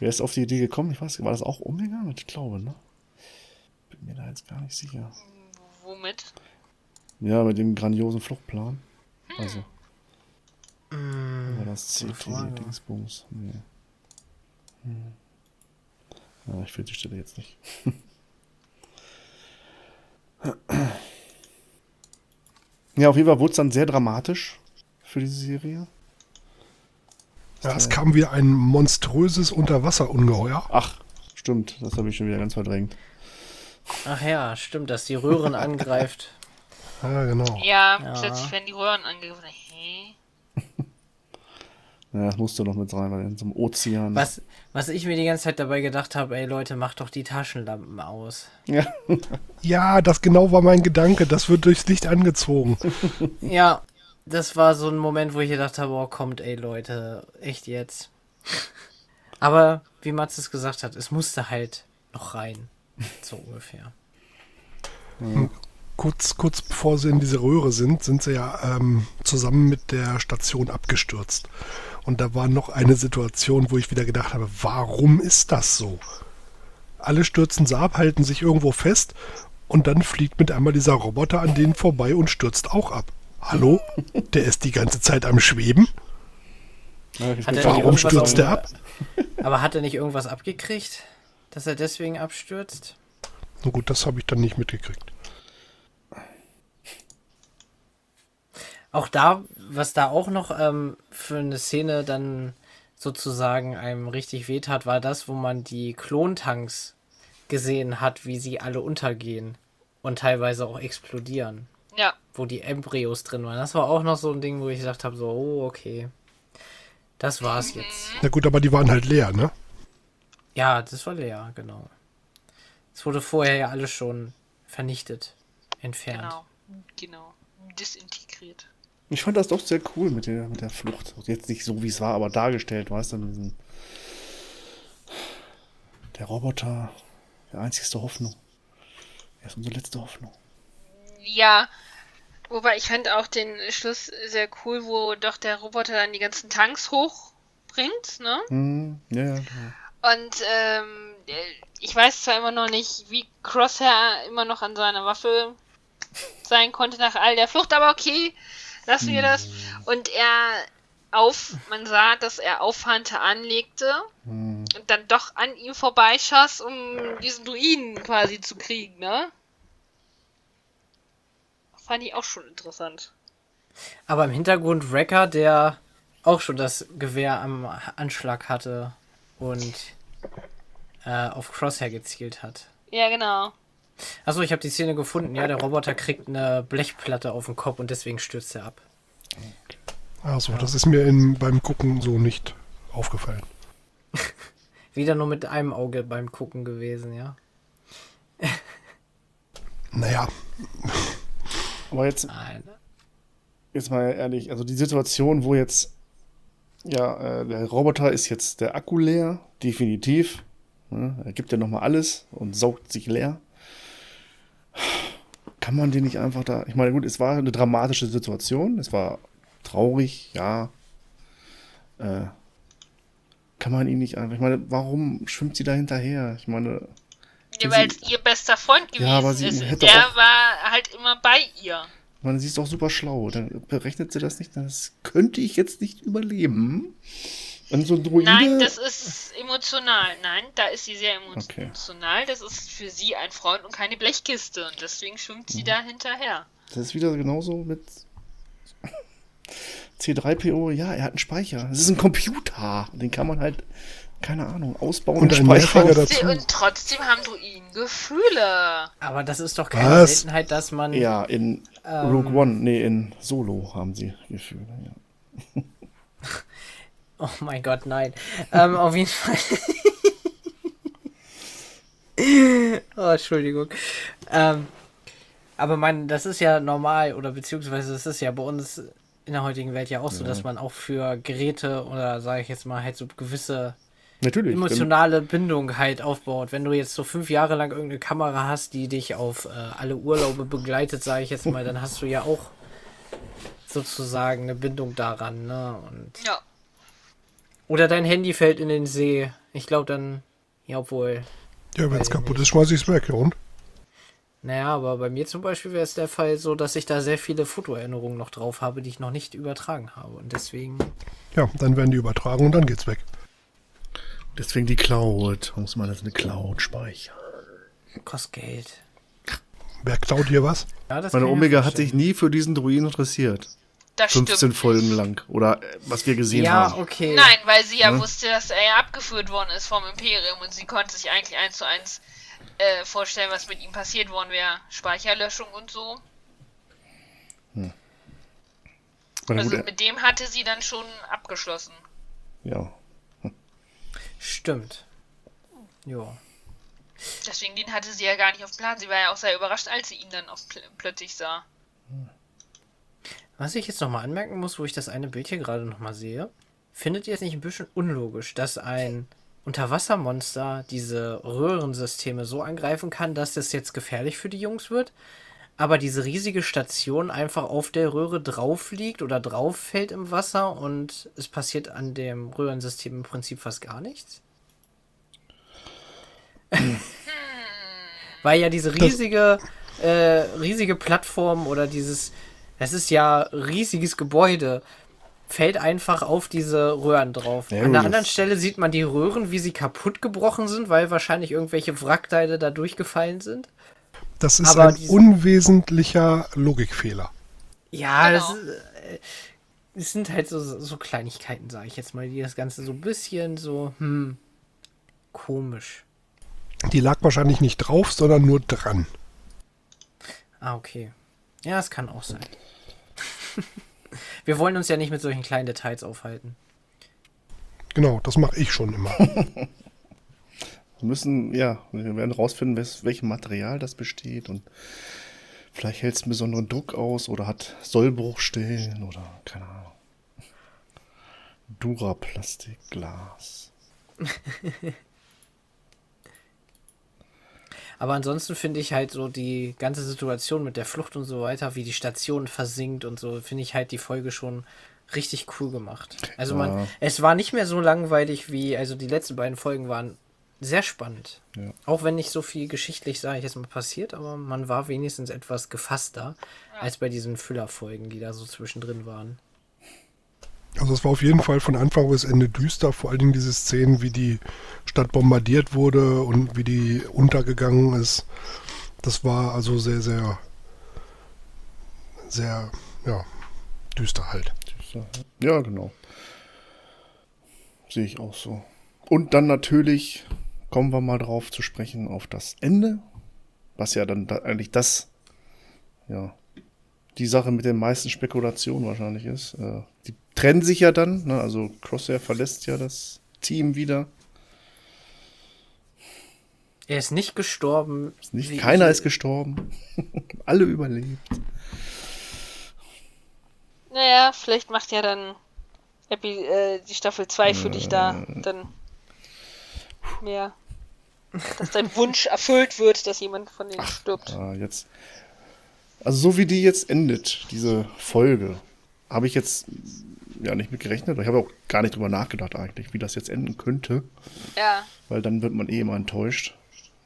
wer ist auf die Idee gekommen? Ich weiß, war das auch Omega? Ich glaube, ne? Bin mir da jetzt gar nicht sicher. Womit? Ja, mit dem grandiosen Fluchtplan. Also. War das. CT-Dingsbums? Nee. Ja, ich finde die Stelle jetzt nicht. ja, auf jeden Fall wurde es dann sehr dramatisch für diese Serie. Ja, es kam wieder ein monströses Unterwasserungeheuer. Ach, stimmt, das habe ich schon wieder ganz verdrängt. Ach ja, stimmt, dass die Röhren angreift. Ja, genau. Ja, Ja. plötzlich werden die Röhren angegriffen. Hä? Ja, das musste noch mit rein, weil in so einem Ozean. Was, was ich mir die ganze Zeit dabei gedacht habe, ey Leute, macht doch die Taschenlampen aus. Ja. Ja, das genau war mein Gedanke. Das wird durchs Licht angezogen. Ja, das war so ein Moment, wo ich gedacht habe, oh, kommt, ey Leute, echt jetzt. Aber wie Mats es gesagt hat, es musste halt noch rein. So ungefähr. Kurz, kurz bevor sie in diese Röhre sind, sind sie ja ähm, zusammen mit der Station abgestürzt. Und da war noch eine Situation, wo ich wieder gedacht habe, warum ist das so? Alle stürzen sie ab, halten sich irgendwo fest und dann fliegt mit einmal dieser Roboter an denen vorbei und stürzt auch ab. Hallo? Der ist die ganze Zeit am Schweben? Er Warum stürzt der ab? Aber hat er nicht irgendwas abgekriegt? Dass er deswegen abstürzt? Na gut, das habe ich dann nicht mitgekriegt. Auch da, was da auch noch ähm, für eine Szene dann sozusagen einem richtig wehtat, war das, wo man die Klontanks gesehen hat, wie sie alle untergehen und teilweise auch explodieren, Ja, wo die Embryos drin waren. Das war auch noch so ein Ding, wo ich gesagt habe, so, oh, okay. Das war's jetzt. Na gut, aber die waren halt leer, ne? Ja, das war leer, genau. Es wurde vorher ja alles schon vernichtet, entfernt. genau. Genau. Disintegriert. Ich fand das doch sehr cool mit der, mit der Flucht. Jetzt nicht so, wie es war, aber dargestellt, weißt du, der Roboter, die einzigste Hoffnung. Er ist unsere letzte Hoffnung. Ja, wobei ich fand auch den Schluss sehr cool, wo doch der Roboter dann die ganzen Tanks hochbringt, ne? Hm, ja, ja, ja. Und ähm, äh, ich weiß zwar immer noch nicht, wie Crosshair immer noch an seiner Waffe sein konnte nach all der Flucht, aber okay, lassen wir das. Und er auf, man sah, dass er auf Hunter anlegte Hm. und dann doch an ihm vorbeischoss, um diesen Druiden quasi zu kriegen, ne? Fand ich auch schon interessant. Aber im Hintergrund Wrecker, der auch schon das Gewehr am Anschlag hatte und äh, auf Crosshair gezielt hat. Ja, genau. Achso, ich habe die Szene gefunden. Ja, der Roboter kriegt eine Blechplatte auf den Kopf und deswegen stürzt er ab. Also, das ist mir in, beim Gucken so nicht aufgefallen. Wieder nur mit einem Auge beim Gucken gewesen, ja. Naja, Aber jetzt, Nein. jetzt mal ehrlich, also die Situation, wo jetzt, ja, äh, der Roboter ist jetzt der Akku leer, definitiv. Ne? Er gibt ja nochmal alles und saugt sich leer. Kann man den nicht einfach da. Ich meine, gut, es war eine dramatische Situation, es war traurig, ja. Äh, kann man ihn nicht einfach. Ich meine, warum schwimmt sie da hinterher? Ich meine, Ja, Sie- weil es ihr bester Freund gewesen Ja, aber sie ist. hätte Der auch- war halt immer bei ihr. ich meine, sie ist doch super schlau. Dann berechnet sie das nicht. Das könnte ich jetzt nicht überleben. Und so Druide. Nein, das ist emotional. Nein, da ist sie sehr Okay. emotional. Das ist für sie ein Freund und keine Blechkiste. Und deswegen schwimmt sie da hinterher. Das ist wieder genauso mit C3PO. Ja, er hat einen Speicher. Das ist ein Computer. Den kann man halt, keine Ahnung, ausbauen. Und dazu. Sie, und trotzdem haben Druiden Gefühle. Aber das ist doch keine Was? Seltenheit, dass man. Ja, in Ähm. Rogue One, nee, in Solo haben sie Gefühle. Ja. Oh mein Gott, nein. ähm, auf jeden Fall. oh, Entschuldigung. Ähm, aber man, das ist ja normal oder beziehungsweise es ist ja bei uns in der heutigen Welt ja auch so, dass man auch für Geräte oder sage ich jetzt mal halt so gewisse Natürlich. emotionale Bindung halt aufbaut. Wenn du jetzt so fünf Jahre lang irgendeine Kamera hast, die dich auf äh, alle Urlaube begleitet, sage ich jetzt mal, dann hast du ja auch sozusagen eine Bindung daran, ne? Und Ja. Oder dein Handy fällt in den See. Ich glaube dann, ja, obwohl. ja, wenn es kaputt ist, schmeiß ich es weg. Ja, und? Naja, aber bei mir zum Beispiel wäre es der Fall so, dass ich da sehr viele Fotoerinnerungen noch drauf habe, die ich noch nicht übertragen habe. Und deswegen. Ja, dann werden die übertragen und dann geht's weg. Deswegen die Cloud. Muss man das eine Cloud speichern. Kostet Geld. Wer klaut hier was? Ja, das Meine Omega hat sich nie für diesen Druiden interessiert. Das 15 stimmt. Folgen lang. Oder äh, was wir gesehen Ja, haben. okay. Nein, weil sie ja Ne? wusste, dass er ja abgeführt worden ist vom Imperium und sie konnte sich eigentlich eins zu eins äh, vorstellen, was mit ihm passiert worden wäre. Speicherlöschung und so. Na Also gut, äh, mit dem hatte sie dann schon abgeschlossen. ja. Stimmt. Jo. Deswegen den hatte sie ja gar nicht auf dem Plan. Sie war ja auch sehr überrascht, als sie ihn dann auf pl plötzlich sah. Was ich jetzt nochmal anmerken muss, wo ich das eine Bild hier gerade nochmal sehe, findet ihr es nicht ein bisschen unlogisch, dass ein Unterwassermonster diese Röhrensysteme so angreifen kann, dass das jetzt gefährlich für die Jungs wird, aber diese riesige Station einfach auf der Röhre drauf liegt oder drauf fällt im Wasser und es passiert an dem Röhrensystem im Prinzip fast gar nichts? Weil ja diese riesige, äh, riesige Plattform oder dieses, das ist ja riesiges Gebäude, fällt einfach auf diese Röhren drauf. Ja, An der anderen das- Stelle sieht man die Röhren, wie sie kaputt gebrochen sind, weil wahrscheinlich irgendwelche Wrackteile da durchgefallen sind. Das ist Aber ein unwesentlicher Logikfehler. Ja, Genau. das ist, äh, es sind halt so, so Kleinigkeiten, sage ich jetzt mal, die das Ganze so ein bisschen so, hm, komisch. Die lag wahrscheinlich nicht drauf, sondern nur dran. Ah, okay. Ja, es kann auch sein. Wir wollen uns ja nicht mit solchen kleinen Details aufhalten. Genau, das mache ich schon immer. Wir müssen, ja, wir werden rausfinden, wes welchem Material das besteht und vielleicht hält es einen besonderen Druck aus oder hat Sollbruchstellen oder keine Ahnung. Duraplastik, Glas. Aber ansonsten finde ich halt so die ganze Situation mit der Flucht und so weiter, wie die Station versinkt und so, finde ich halt die Folge schon richtig cool gemacht. Also Ja. man, es war nicht mehr so langweilig wie, also die letzten beiden Folgen waren sehr spannend. Ja. Auch wenn nicht so viel geschichtlich, sage ich jetzt mal, passiert, aber man war wenigstens etwas gefasster als bei diesen Füllerfolgen, die da so zwischendrin waren. Also es war auf jeden Fall von Anfang bis Ende düster, vor allen Dingen diese Szenen, wie die Stadt bombardiert wurde und wie die untergegangen ist. Das war also sehr, sehr, sehr, ja, düster halt. Ja, genau. Sehe ich auch so. Und dann natürlich kommen wir mal drauf zu sprechen auf das Ende, was ja dann da eigentlich das, ja, die Sache mit den meisten Spekulationen wahrscheinlich ist. Äh, die trennen sich ja dann, ne? also Crosshair verlässt ja das Team wieder. Er ist nicht gestorben. Ist nicht, keiner ist gestorben. Alle überlebt. Naja, vielleicht macht ja dann Epi äh, die Staffel 2 für dich da dann mehr. Dass dein Wunsch erfüllt wird, dass jemand von denen stirbt. Ah, jetzt. Also so wie die jetzt endet, diese Folge, habe ich jetzt ja nicht mit gerechnet. Ich habe auch gar nicht drüber nachgedacht eigentlich, wie das jetzt enden könnte, Ja. weil dann wird man eh immer enttäuscht.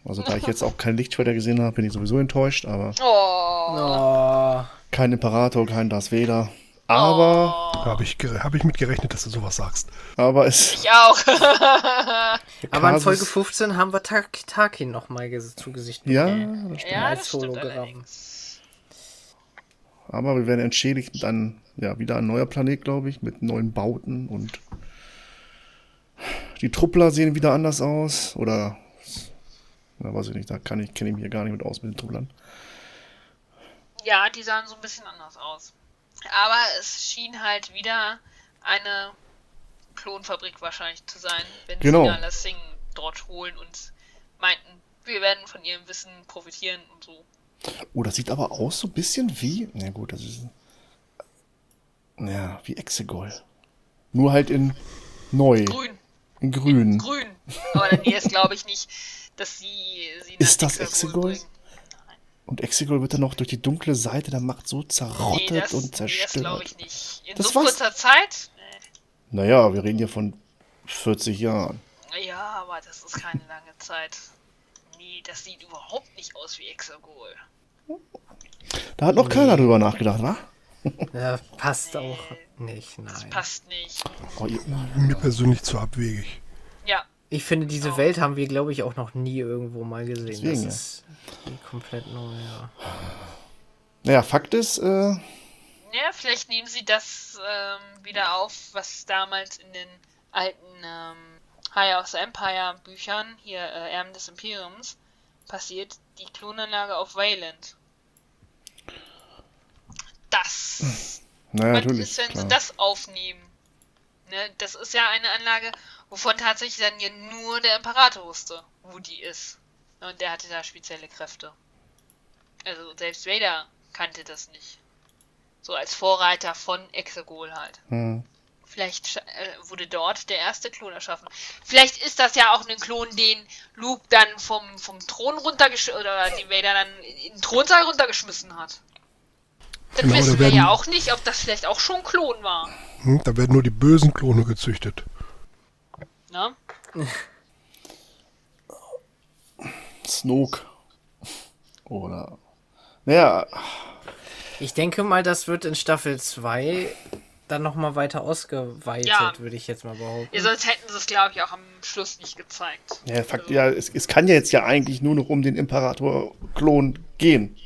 Also da ich jetzt auch kein Lichtschwerter gesehen habe, bin ich sowieso enttäuscht, aber Oh. Oh, kein Imperator, kein Darth Vader. Aber, Oh. Da habe ich, hab ich mit gerechnet, dass du sowas sagst. aber es. Ich auch. aber in Folge 15 haben wir Tak Takin nochmal zu Gesicht Ja, bekommen. das stimmt. ja, als das stimmt. Aber wir werden entschädigt dann, ja, wieder ein neuer Planet, glaube ich, mit neuen Bauten und die Truppler sehen wieder anders aus. Oder, na, weiß ich nicht, da kann ich, kenne ich mich hier gar nicht mit aus mit den Trupplern. Ja, die sahen so ein bisschen anders aus. Aber es schien halt wieder eine Klonfabrik wahrscheinlich zu sein, wenn Genau. sie Lassing dort holen und meinten, wir werden von ihrem Wissen profitieren und so. Oh, das sieht aber aus so ein bisschen wie, na gut, das ist, ja, wie Exegol. Nur halt in neu, Grün, in grün. grün. Aber dann ist glaube ich nicht, dass sie sie Ist das Exegol. Und Exegol wird dann noch durch die dunkle Seite der Macht so zerrottet Nee, das, und nee, das zerstört. glaube ich nicht. In Das so kurzer Zeit? naja, wir reden hier von 40 Jahren. Ja, aber das ist keine lange Zeit. Nee, das sieht überhaupt nicht aus wie Exegol. Da hat noch keiner drüber nachgedacht, wa? Ja, passt auch nicht, Das nein. passt nicht. Oh, ihr, Mir persönlich zu abwegig. Ja, Ich finde, diese Welt haben wir, glaube ich, auch noch nie irgendwo mal gesehen. Deswegen, ja. das ist komplett neu, ja. Naja, Fakt ist, äh, Ja, vielleicht nehmen sie das ähm, wieder auf, was damals in den alten ähm, High of the Empire Büchern, hier äh, Erben des Imperiums, passiert, die Klonanlage auf Wayland. Das naja, natürlich. es, wenn Klar. sie das aufnehmen. Ne, das ist ja eine Anlage, wovon tatsächlich dann ja nur der Imperator wusste, wo die ist. Und der hatte da spezielle Kräfte. Also selbst Vader kannte das nicht. So als Vorreiter von Exegol halt. Hm. Vielleicht äh, wurde dort der erste Klon erschaffen. Vielleicht ist das ja auch ein Klon, den Luke dann vom, vom Thron runtergeschmissen oder den Vader dann in den Thronsaal runtergeschmissen hat. Das Genau, wissen da wir werden- ja auch nicht, ob das vielleicht auch schon Klon war. Hm, da werden nur die bösen Klone gezüchtet. Ne? Snoke. Oder. Naja, Ich denke mal, das wird in Staffel 2 dann nochmal weiter ausgeweitet, Ja. würde ich jetzt mal behaupten. Ja, sonst hätten sie es, glaube ich, auch am Schluss nicht gezeigt. ja, Fakt, ja es, es kann ja jetzt ja eigentlich nur noch um den Imperator-Klon gehen.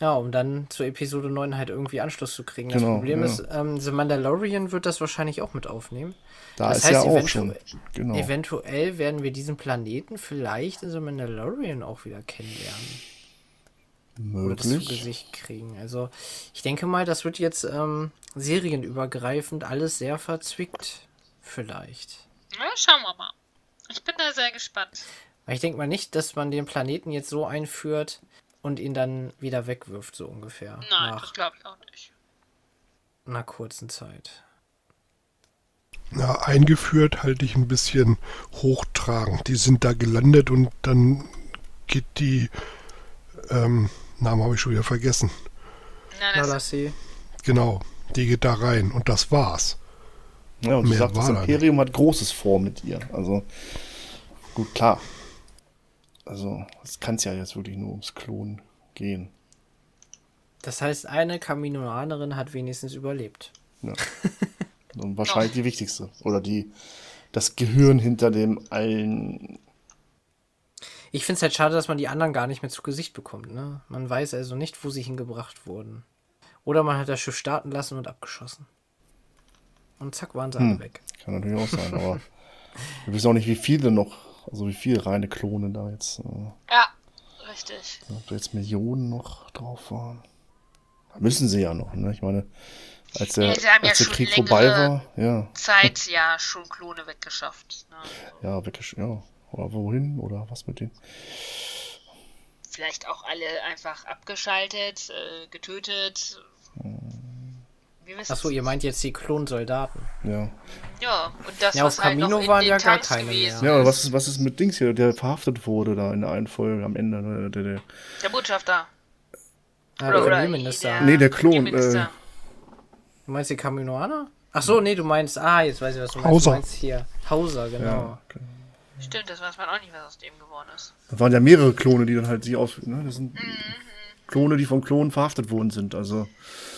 Ja, um dann zur Episode 9 halt irgendwie Anschluss zu kriegen. Das Genau, Problem ja. ist, ähm, The Mandalorian wird das wahrscheinlich auch mit aufnehmen. Da Das ist heißt, ja auch eventu- schon. Genau. Eventuell werden wir diesen Planeten vielleicht in The Mandalorian auch wieder kennenlernen. Oder das zu Möglich. Gesicht kriegen. Also, ich denke mal, das wird jetzt ähm, serienübergreifend alles sehr verzwickt. Vielleicht. Na, schauen wir mal. Ich bin da sehr gespannt. Weil ich denke mal nicht, dass man den Planeten jetzt so einführt und ihn dann wieder wegwirft, so ungefähr. Nein, nach das glaube ich auch nicht. einer kurzen Zeit. Ja, eingeführt halte ich ein bisschen hochtragend. Die sind da gelandet und dann geht die, ähm, Namen habe ich schon wieder vergessen. Na, Na, das, lass sie. Genau, die geht da rein und das war's. Ja, und du Mehr sagst, das Imperium hat Großes vor mit ihr. Also, gut, klar. Also, es kann ja jetzt wirklich nur ums Klonen gehen. Das heißt, eine Kaminoanerin hat wenigstens überlebt. Ja. Und wahrscheinlich die wichtigste. Oder die, das Gehirn hinter dem allen. Ich finde es halt schade, dass man die anderen gar nicht mehr zu Gesicht bekommt. Ne? Man weiß also nicht, wo sie hingebracht wurden. Oder man hat das Schiff starten lassen und abgeschossen. Und zack, waren sie Hm. alle weg. Kann natürlich auch sein, aber wir wissen auch nicht, wie viele noch, also wie viele reine Klone da jetzt, äh, ja, richtig. ob da jetzt Millionen noch drauf waren. Müssen sie ja noch, ne? Ich meine, als der, Ja, haben ja als der schon Krieg vorbei war, ja, Zeit ja schon Klone weggeschafft. Ne? ja, weggesch ja. Oder wohin? Oder was mit denen? Vielleicht auch alle einfach abgeschaltet, äh, getötet. Wir wissen Achso, ihr meint jetzt die Klonsoldaten. Ja. Ja, und das, Ja, was auf halt noch Camino in waren ja gar keine mehr. Ja, was ist, was ist mit Dings hier, der verhaftet wurde da in der einen Folge am Ende? Ne? Der, der, Der Botschafter. Ah, Oder, der oder der Nee, der Klon, Premierminister. Du meinst die Kaminoaner? Achso, nee, du meinst. Ah, jetzt weiß ich, was du meinst. Hauser. Du meinst hier. Hauser, genau. ja, okay. Stimmt, das weiß man auch nicht, was aus dem geworden ist. Da waren ja mehrere Klone, die dann halt sich aus. Ne? Das sind Klone, die vom Klon verhaftet worden sind. Also,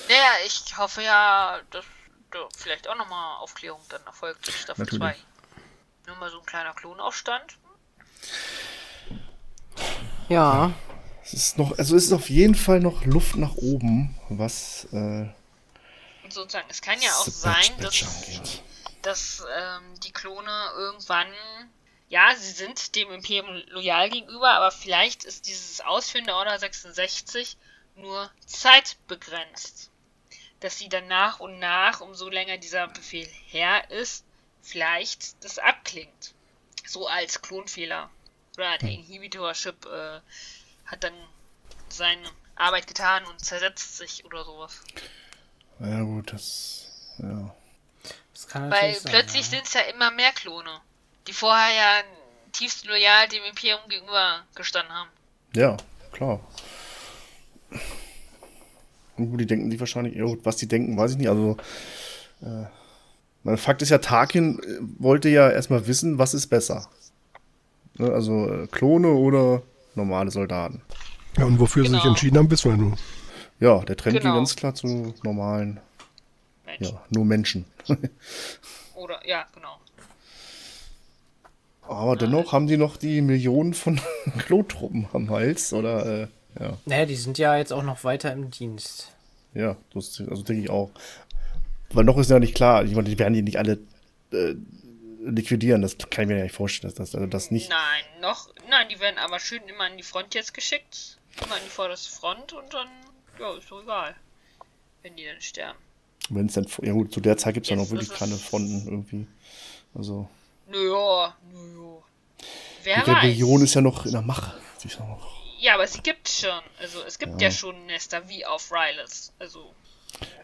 Naja, ich hoffe ja, dass da vielleicht auch nochmal Aufklärung dann erfolgt in Staffel Natürlich. 2. Nur mal so ein kleiner Klonaufstand. Ja. es ist noch, also es ist auf jeden Fall noch Luft nach oben, was äh, Und sozusagen, es kann ja auch sein, Batch dass, dass ähm, die Klone irgendwann, ja, sie sind dem Imperium loyal gegenüber, aber vielleicht ist dieses Ausführen der Order 66 nur zeitbegrenzt. Dass sie dann nach und nach, umso länger dieser Befehl her ist, vielleicht das abklingt. So als Klonfehler. Oder der Inhibitor-Chip äh, hat dann seine Arbeit getan und zersetzt sich oder sowas. Ja gut, das ja. Das kann Weil plötzlich ja. sind es ja immer mehr Klone, die vorher ja tiefst loyal dem Imperium gegenüber gestanden haben. Ja, klar. Und gut, die denken sich wahrscheinlich, ja, gut, was die denken, weiß ich nicht. Also, äh, mein Fakt ist ja, Tarkin äh, wollte ja erstmal wissen, was ist besser. Ne, also äh, Klone oder normale Soldaten. Ja, und wofür sie sich Genau. entschieden haben, wissen wir nun. Ja, der trennt die Genau. ganz klar zu normalen, Mensch. ja, nur Menschen. Oder, ja, genau. Aber dennoch haben die noch die Millionen von Klontruppen am Hals, oder? Äh, ja. Naja, die sind ja jetzt auch noch weiter im Dienst. Ja, das, also denke ich auch. Weil noch ist ja nicht klar, ich meine, die werden die nicht alle äh, liquidieren, das kann ich mir ja nicht vorstellen, dass das, also das nicht. Nein, noch, nein, die werden aber schön immer an die Front jetzt geschickt. Immer an die vorderste Front und dann, ja, ist doch egal. Wenn die dann sterben. Wenn es dann, ja gut, zu der Zeit gibt es ja noch wirklich keine Fronten irgendwie. Also, Naja, naja. Wer die weiß. Rebellion ist ja noch in der Mache. Sie ist ja noch. Ja, aber sie gibt schon. Also es gibt Ja. ja, schon Nester wie auf Rylus. Also,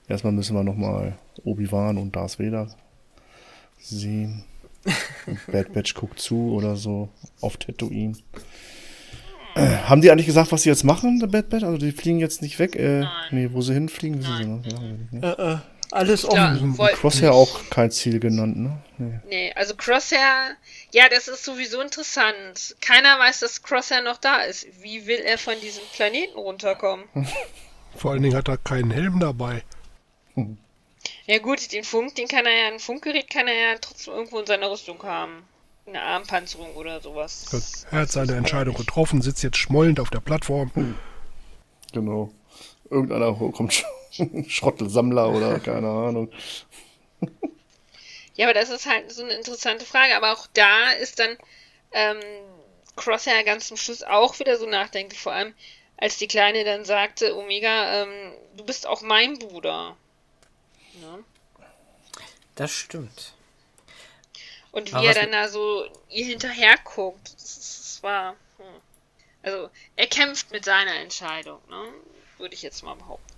Erstmal müssen wir nochmal Obi-Wan und Darth Vader sehen. Bad Batch guckt zu oder so auf Tatooine. Äh, haben die eigentlich gesagt, was sie jetzt machen, der Bad Batch? Also die fliegen jetzt nicht weg? Äh, Nein. nee, wo sie hinfliegen, wissen sie Nein. noch. Ja. Äh, äh, alles klar, offen. wollten Crosshair auch kein Ziel genannt, ne? Nee. nee, also Crosshair, ja, das ist sowieso interessant. Keiner weiß, dass Crosshair noch da ist. Wie will er von diesem Planeten runterkommen? Vor allen Dingen hat er keinen Helm dabei. Ja gut, den Funk, den kann er ja, ein Funkgerät kann er ja trotzdem irgendwo in seiner Rüstung haben. Eine Armpanzerung oder sowas. Gut, Er hat seine Entscheidung getroffen, sitzt jetzt schmollend auf der Plattform. Genau. Irgendeiner kommt Sch- Schrottelsammler oder keine Ahnung. Ja, aber das ist halt so eine interessante Frage. Aber auch da ist dann ähm, Crosshair ganz zum Schluss auch wieder so nachdenklich. Vor allem, als die Kleine dann sagte, Omega, ähm, du bist auch mein Bruder. Ja. Das stimmt. Und wie Aber er dann da so ihr hinterher guckt, das, das war. Hm. Also, er kämpft mit seiner Entscheidung, ne? Würde ich jetzt mal behaupten.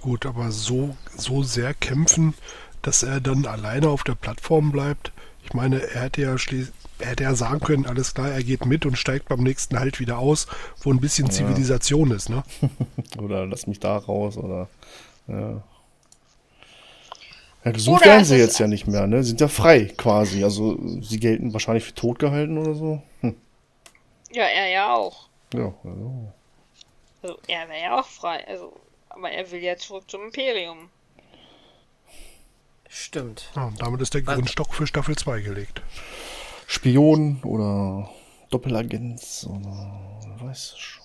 Gut, aber so, so sehr kämpfen, dass er dann alleine auf der Plattform bleibt. Ich meine, er hätte ja schließlich. Er hätte ja sagen können, alles klar, er geht mit und steigt beim nächsten Halt wieder aus, wo ein bisschen Zivilisation ist, ne? Oder lass mich da raus oder. Ja. Ja, gesucht Oder werden sie jetzt ja nicht mehr, ne? Sind ja frei quasi. Also sie gelten wahrscheinlich für tot gehalten oder so. Hm. Ja, er ja auch. Ja, also. Also, er wäre ja auch frei. Also, aber er will ja zurück zum Imperium. Stimmt. Ja, damit ist der Was- Grundstock für Staffel 2 gelegt. Spion oder Doppelagenz oder weiß schon.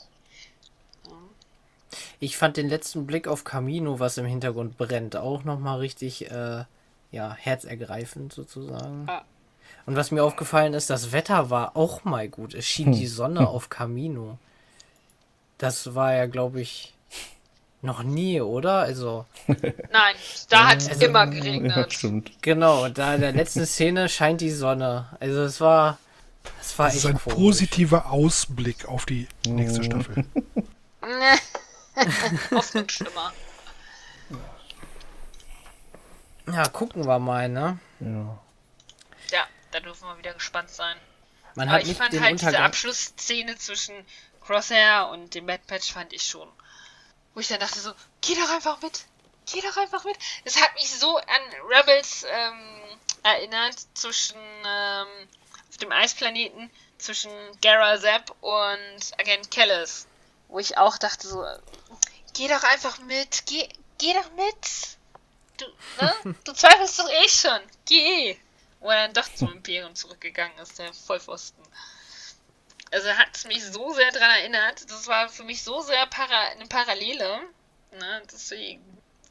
Ich fand den letzten Blick auf Camino, was im Hintergrund brennt, auch nochmal richtig, äh, ja, herzergreifend sozusagen. Ah. Und was mir aufgefallen ist, das Wetter war auch mal gut. Es schien die Sonne auf Camino. Das war ja, glaube ich, noch nie, oder? Also, Nein, da hat es Also, immer Ja, geregnet. stimmt. genau, da in der letzten Szene scheint die Sonne. Also, es war, es war Das echt ist ein komisch. positiver Ausblick auf die nächste Staffel. Hoffnungsschimmer. Ja, gucken wir mal, ne? Ja. Ja, da dürfen wir wieder gespannt sein. Man Aber hat ich mit fand dem halt diese Untergang. Abschlussszene zwischen Crosshair und dem Bad Patch fand ich schon. Wo ich dann dachte so, geh doch einfach mit. Geh doch einfach mit. Das hat mich so an Rebels ähm, erinnert zwischen ähm, auf dem Eisplaneten zwischen Gara Zapp und Agent Kellis. Wo ich auch dachte so, geh doch einfach mit. Geh, geh doch mit. Du, ne? du zweifelst doch eh schon. Geh wo er dann doch zum Imperium zurückgegangen ist, der Vollpfosten. Also hat es mich so sehr daran erinnert. Das war für mich so sehr para eine Parallele. Ne? Deswegen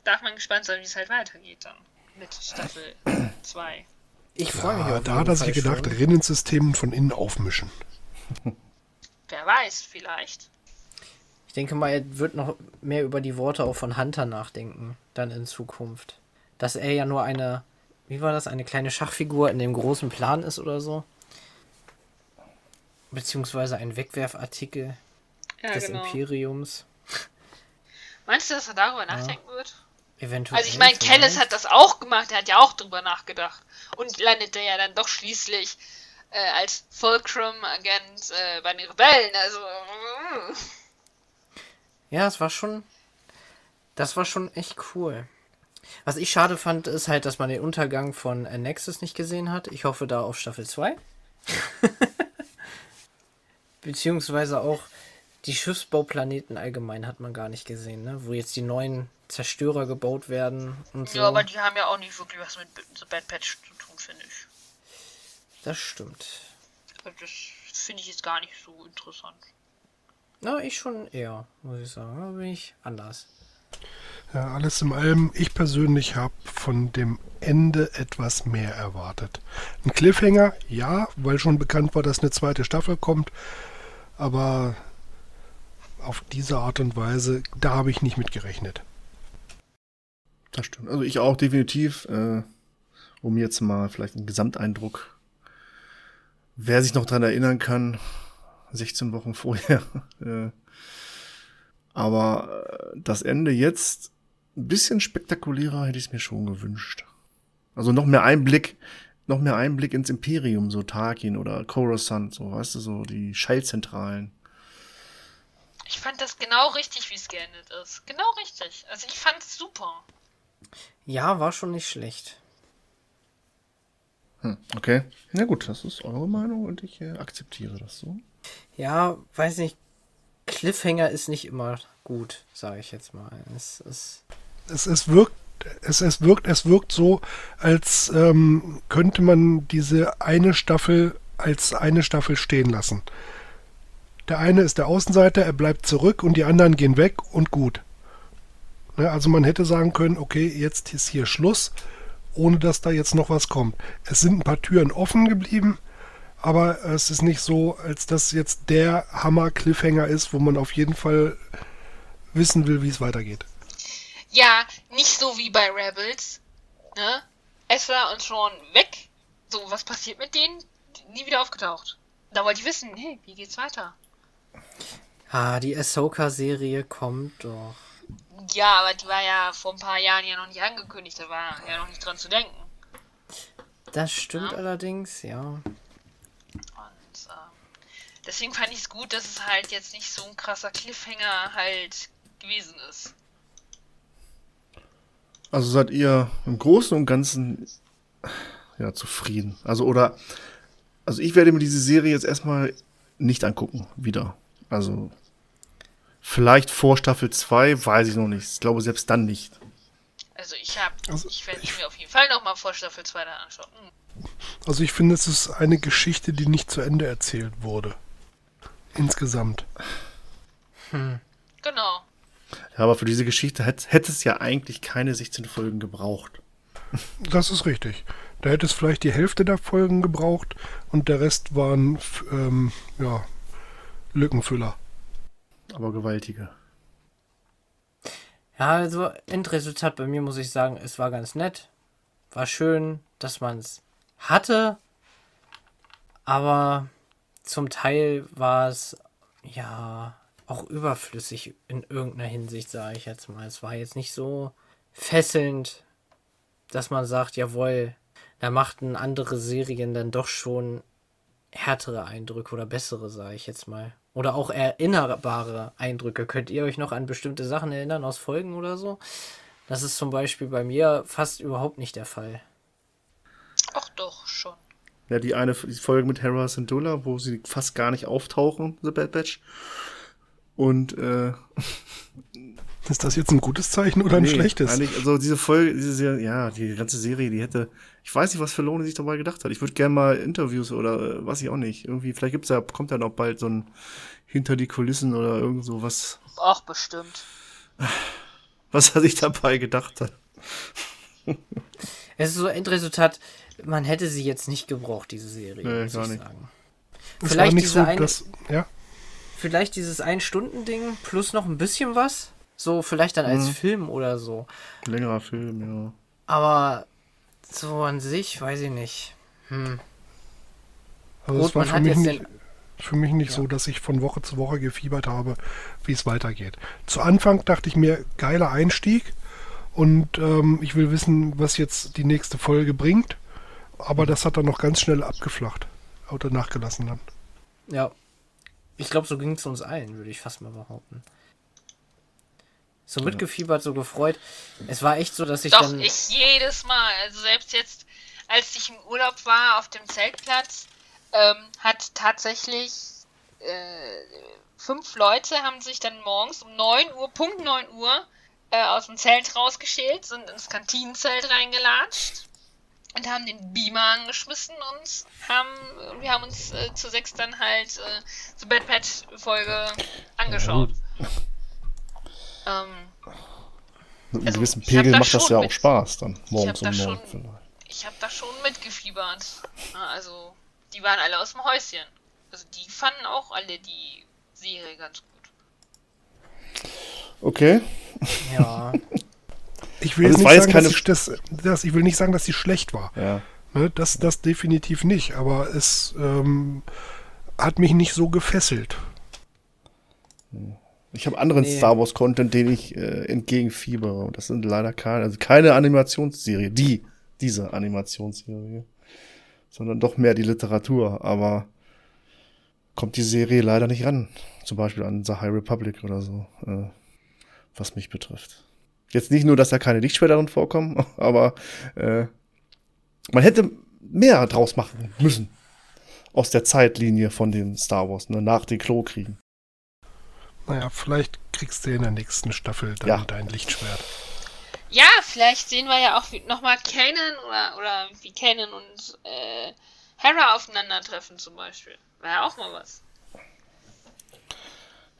darf man gespannt sein, wie es halt weitergeht dann mit Staffel 2. Ich freue mich Ja, auf da hat er sich gedacht, schon. Rinnensystem von innen aufmischen. Wer weiß, vielleicht. Ich denke mal, er wird noch mehr über die Worte auch von Hunter nachdenken, dann in Zukunft. Dass er ja nur eine, wie war das, eine kleine Schachfigur in dem großen Plan ist oder so. Beziehungsweise ein Wegwerfartikel Ja, des genau. Imperiums. Meinst du, dass er darüber nachdenken wird? Eventuell. Also ich meine. Kellis hat das auch gemacht, er hat ja auch drüber nachgedacht. Und landete ja dann doch schließlich äh, als Fulcrum-Agent äh, bei den Rebellen. Also, mm. Ja, es war schon. Das war schon echt cool. Was ich schade fand, ist halt, dass man den Untergang von äh, Nexus nicht gesehen hat. Ich hoffe da auf Staffel 2. Beziehungsweise auch die Schiffsbauplaneten allgemein hat man gar nicht gesehen, ne? Wo jetzt die neuen Zerstörer gebaut werden und so. ja, aber die haben ja auch nicht wirklich was mit The Bad Patch zu tun, finde ich. das stimmt. Das finde ich jetzt gar nicht so interessant. Na, ich schon eher, muss ich sagen. Da bin ich anders. Ja, alles in allem, ich persönlich habe von dem Ende etwas mehr erwartet. Ein Cliffhanger, ja, weil schon bekannt war, dass eine zweite Staffel kommt, aber auf diese Art und Weise, da habe ich nicht mit gerechnet. Das stimmt. Also ich auch definitiv, äh, um jetzt mal vielleicht einen Gesamteindruck. Wer sich noch dran erinnern kann, 16 Wochen vorher. äh, aber äh, das Ende jetzt ein bisschen spektakulärer hätte ich es mir schon gewünscht. Also noch mehr Einblick, noch mehr Einblick ins Imperium, so Tarkin oder Coruscant, so, weißt du, so die Schaltzentralen. Ich fand das genau richtig, wie es geendet ist. Genau richtig. Also ich fand es super. Ja, war schon nicht schlecht. Hm, okay. Na gut, das ist eure Meinung und ich äh, akzeptiere das so. Ja, weiß nicht. Cliffhanger ist nicht immer gut, sage ich jetzt mal. Es, es, Es, es wirkt, es, es wirkt, es wirkt so, als ähm, könnte man diese eine Staffel als eine Staffel stehen lassen. Der eine ist der Außenseiter, er bleibt zurück und die anderen gehen weg und gut. Ne, also man hätte sagen können, okay, jetzt ist hier Schluss, ohne dass da jetzt noch was kommt. Es sind ein paar Türen offen geblieben, aber es ist nicht so, als dass jetzt der Hammer-Cliffhanger ist, wo man auf jeden Fall wissen will, wie es weitergeht. Ja, nicht so wie bei Rebels. Ne? Ezra und Sean weg. So, was passiert mit denen? Nie wieder aufgetaucht. Da wollte ich wissen, hey, wie geht's weiter? ah, die Ahsoka-Serie kommt doch. Ja, aber die war ja vor ein paar Jahren ja noch nicht angekündigt. Da war ja noch nicht dran zu denken. Das stimmt Ja. allerdings, ja. Und ähm, deswegen fand ich es gut, dass es halt jetzt nicht so ein krasser Cliffhanger halt gewesen ist. Also seid ihr im Großen und Ganzen ja zufrieden. Also oder also ich werde mir diese Serie jetzt erstmal nicht angucken wieder. Also vielleicht vor Staffel 2, weiß ich noch nicht. Ich glaube selbst dann nicht. Also ich hab, Also ich werde ich- mir auf jeden Fall nochmal vor Staffel 2 dann anschauen. Hm. Also ich finde, es ist eine Geschichte, die nicht zu Ende erzählt wurde. Insgesamt. Genau. Ja, aber für diese Geschichte hätte, hätte es ja eigentlich keine 16 Folgen gebraucht. Das ist richtig. Da hätte es vielleicht die Hälfte der Folgen gebraucht und der Rest waren ähm, ja, Lückenfüller. Aber gewaltige. Ja, also Endresultat bei mir muss ich sagen, es war ganz nett. War schön, dass man es hatte. Aber zum Teil war es ja auch überflüssig in irgendeiner Hinsicht, sage ich jetzt mal. Es war jetzt nicht so fesselnd, dass man sagt, jawohl, da machten andere Serien dann doch schon härtere Eindrücke oder bessere, sage ich jetzt mal. Oder auch erinnerbare Eindrücke. Könnt ihr euch noch an bestimmte Sachen erinnern aus Folgen oder so? Das ist zum Beispiel bei mir fast überhaupt nicht der Fall. Ach doch, schon. Ja, die eine die Folge mit Hera Syndulla, wo sie fast gar nicht auftauchen, The Bad Batch. Und äh, Ist das jetzt ein gutes Zeichen oder ein nee, schlechtes? Eigentlich, also diese Folge, diese Serie, ja, die ganze Serie, die hätte, ich weiß nicht, was Filoni sich dabei gedacht hat. Ich würde gerne mal Interviews oder äh, weiß ich auch nicht. Irgendwie, vielleicht gibt's ja, kommt ja noch bald so ein hinter die Kulissen oder irgend so was, Ach, bestimmt. was er sich dabei gedacht hat. Es ist so Endresultat, man hätte sie jetzt nicht gebraucht, diese Serie, Nee, muss gar ich nicht. sagen. Es vielleicht war nicht diese so, eine- dass, ja, Vielleicht dieses Ein-Stunden-Ding plus noch ein bisschen was. So, vielleicht dann als Mhm. Film oder so. Längerer Film, ja. Aber so an sich, weiß ich nicht. Hm. also Gut, es war man hat mich jetzt nicht, den- für mich nicht so, dass ich von Woche zu Woche gefiebert habe, wie es weitergeht. Zu Anfang dachte ich mir, geiler Einstieg und ähm, ich will wissen, was jetzt die nächste Folge bringt. Aber das hat dann noch ganz schnell abgeflacht oder nachgelassen dann. Ja. Ich glaube, so ging es uns allen, würde ich fast mal behaupten. So mitgefiebert, so gefreut. Es war echt so, dass ich Doch, dann. ich jedes Mal. Also selbst jetzt, als ich im Urlaub war auf dem Zeltplatz, ähm, hat tatsächlich äh, fünf Leute haben sich dann morgens um 9 Uhr, Punkt 9 Uhr, äh, aus dem Zelt rausgeschält, sind ins Kantinenzelt reingelatscht, und haben den Beamer angeschmissen und haben, wir haben uns äh, zu sechs dann halt äh, so Bad Patch Folge angeschaut. Ja, ähm, Mit einem Also, gewissen Pegel macht das ja auch mit- Spaß dann, morgens um neun vielleicht. ich habe da schon mitgefiebert. Ja, also, die waren alle aus dem Häuschen. Also, die fanden auch alle die Serie ganz gut. Okay. Ja. Ich will Also nicht sagen, dass, keine- ich, das, das, ich will nicht sagen, dass sie schlecht war. Ja. Ne, das, das definitiv nicht, aber es ähm, hat mich nicht so gefesselt. Ich habe anderen Nee. Star Wars Content, den ich äh, entgegenfiebere. Und das sind leider keine, also keine Animationsserie, die, diese Animationsserie, sondern doch mehr die Literatur. Aber kommt die Serie leider nicht ran. Zum Beispiel an The High Republic oder so, äh, was mich betrifft. Jetzt nicht nur, dass da keine Lichtschwerter drin vorkommen, aber äh, man hätte mehr draus machen müssen. Aus der Zeitlinie von den Star Wars, ne, nach den Klokriegen. Naja, vielleicht kriegst du in der nächsten Staffel dann Ja. dein Lichtschwert. Ja, vielleicht sehen wir ja auch nochmal Kanan oder, oder wie Kanan und äh, Hera aufeinandertreffen zum Beispiel. Wäre ja auch mal was.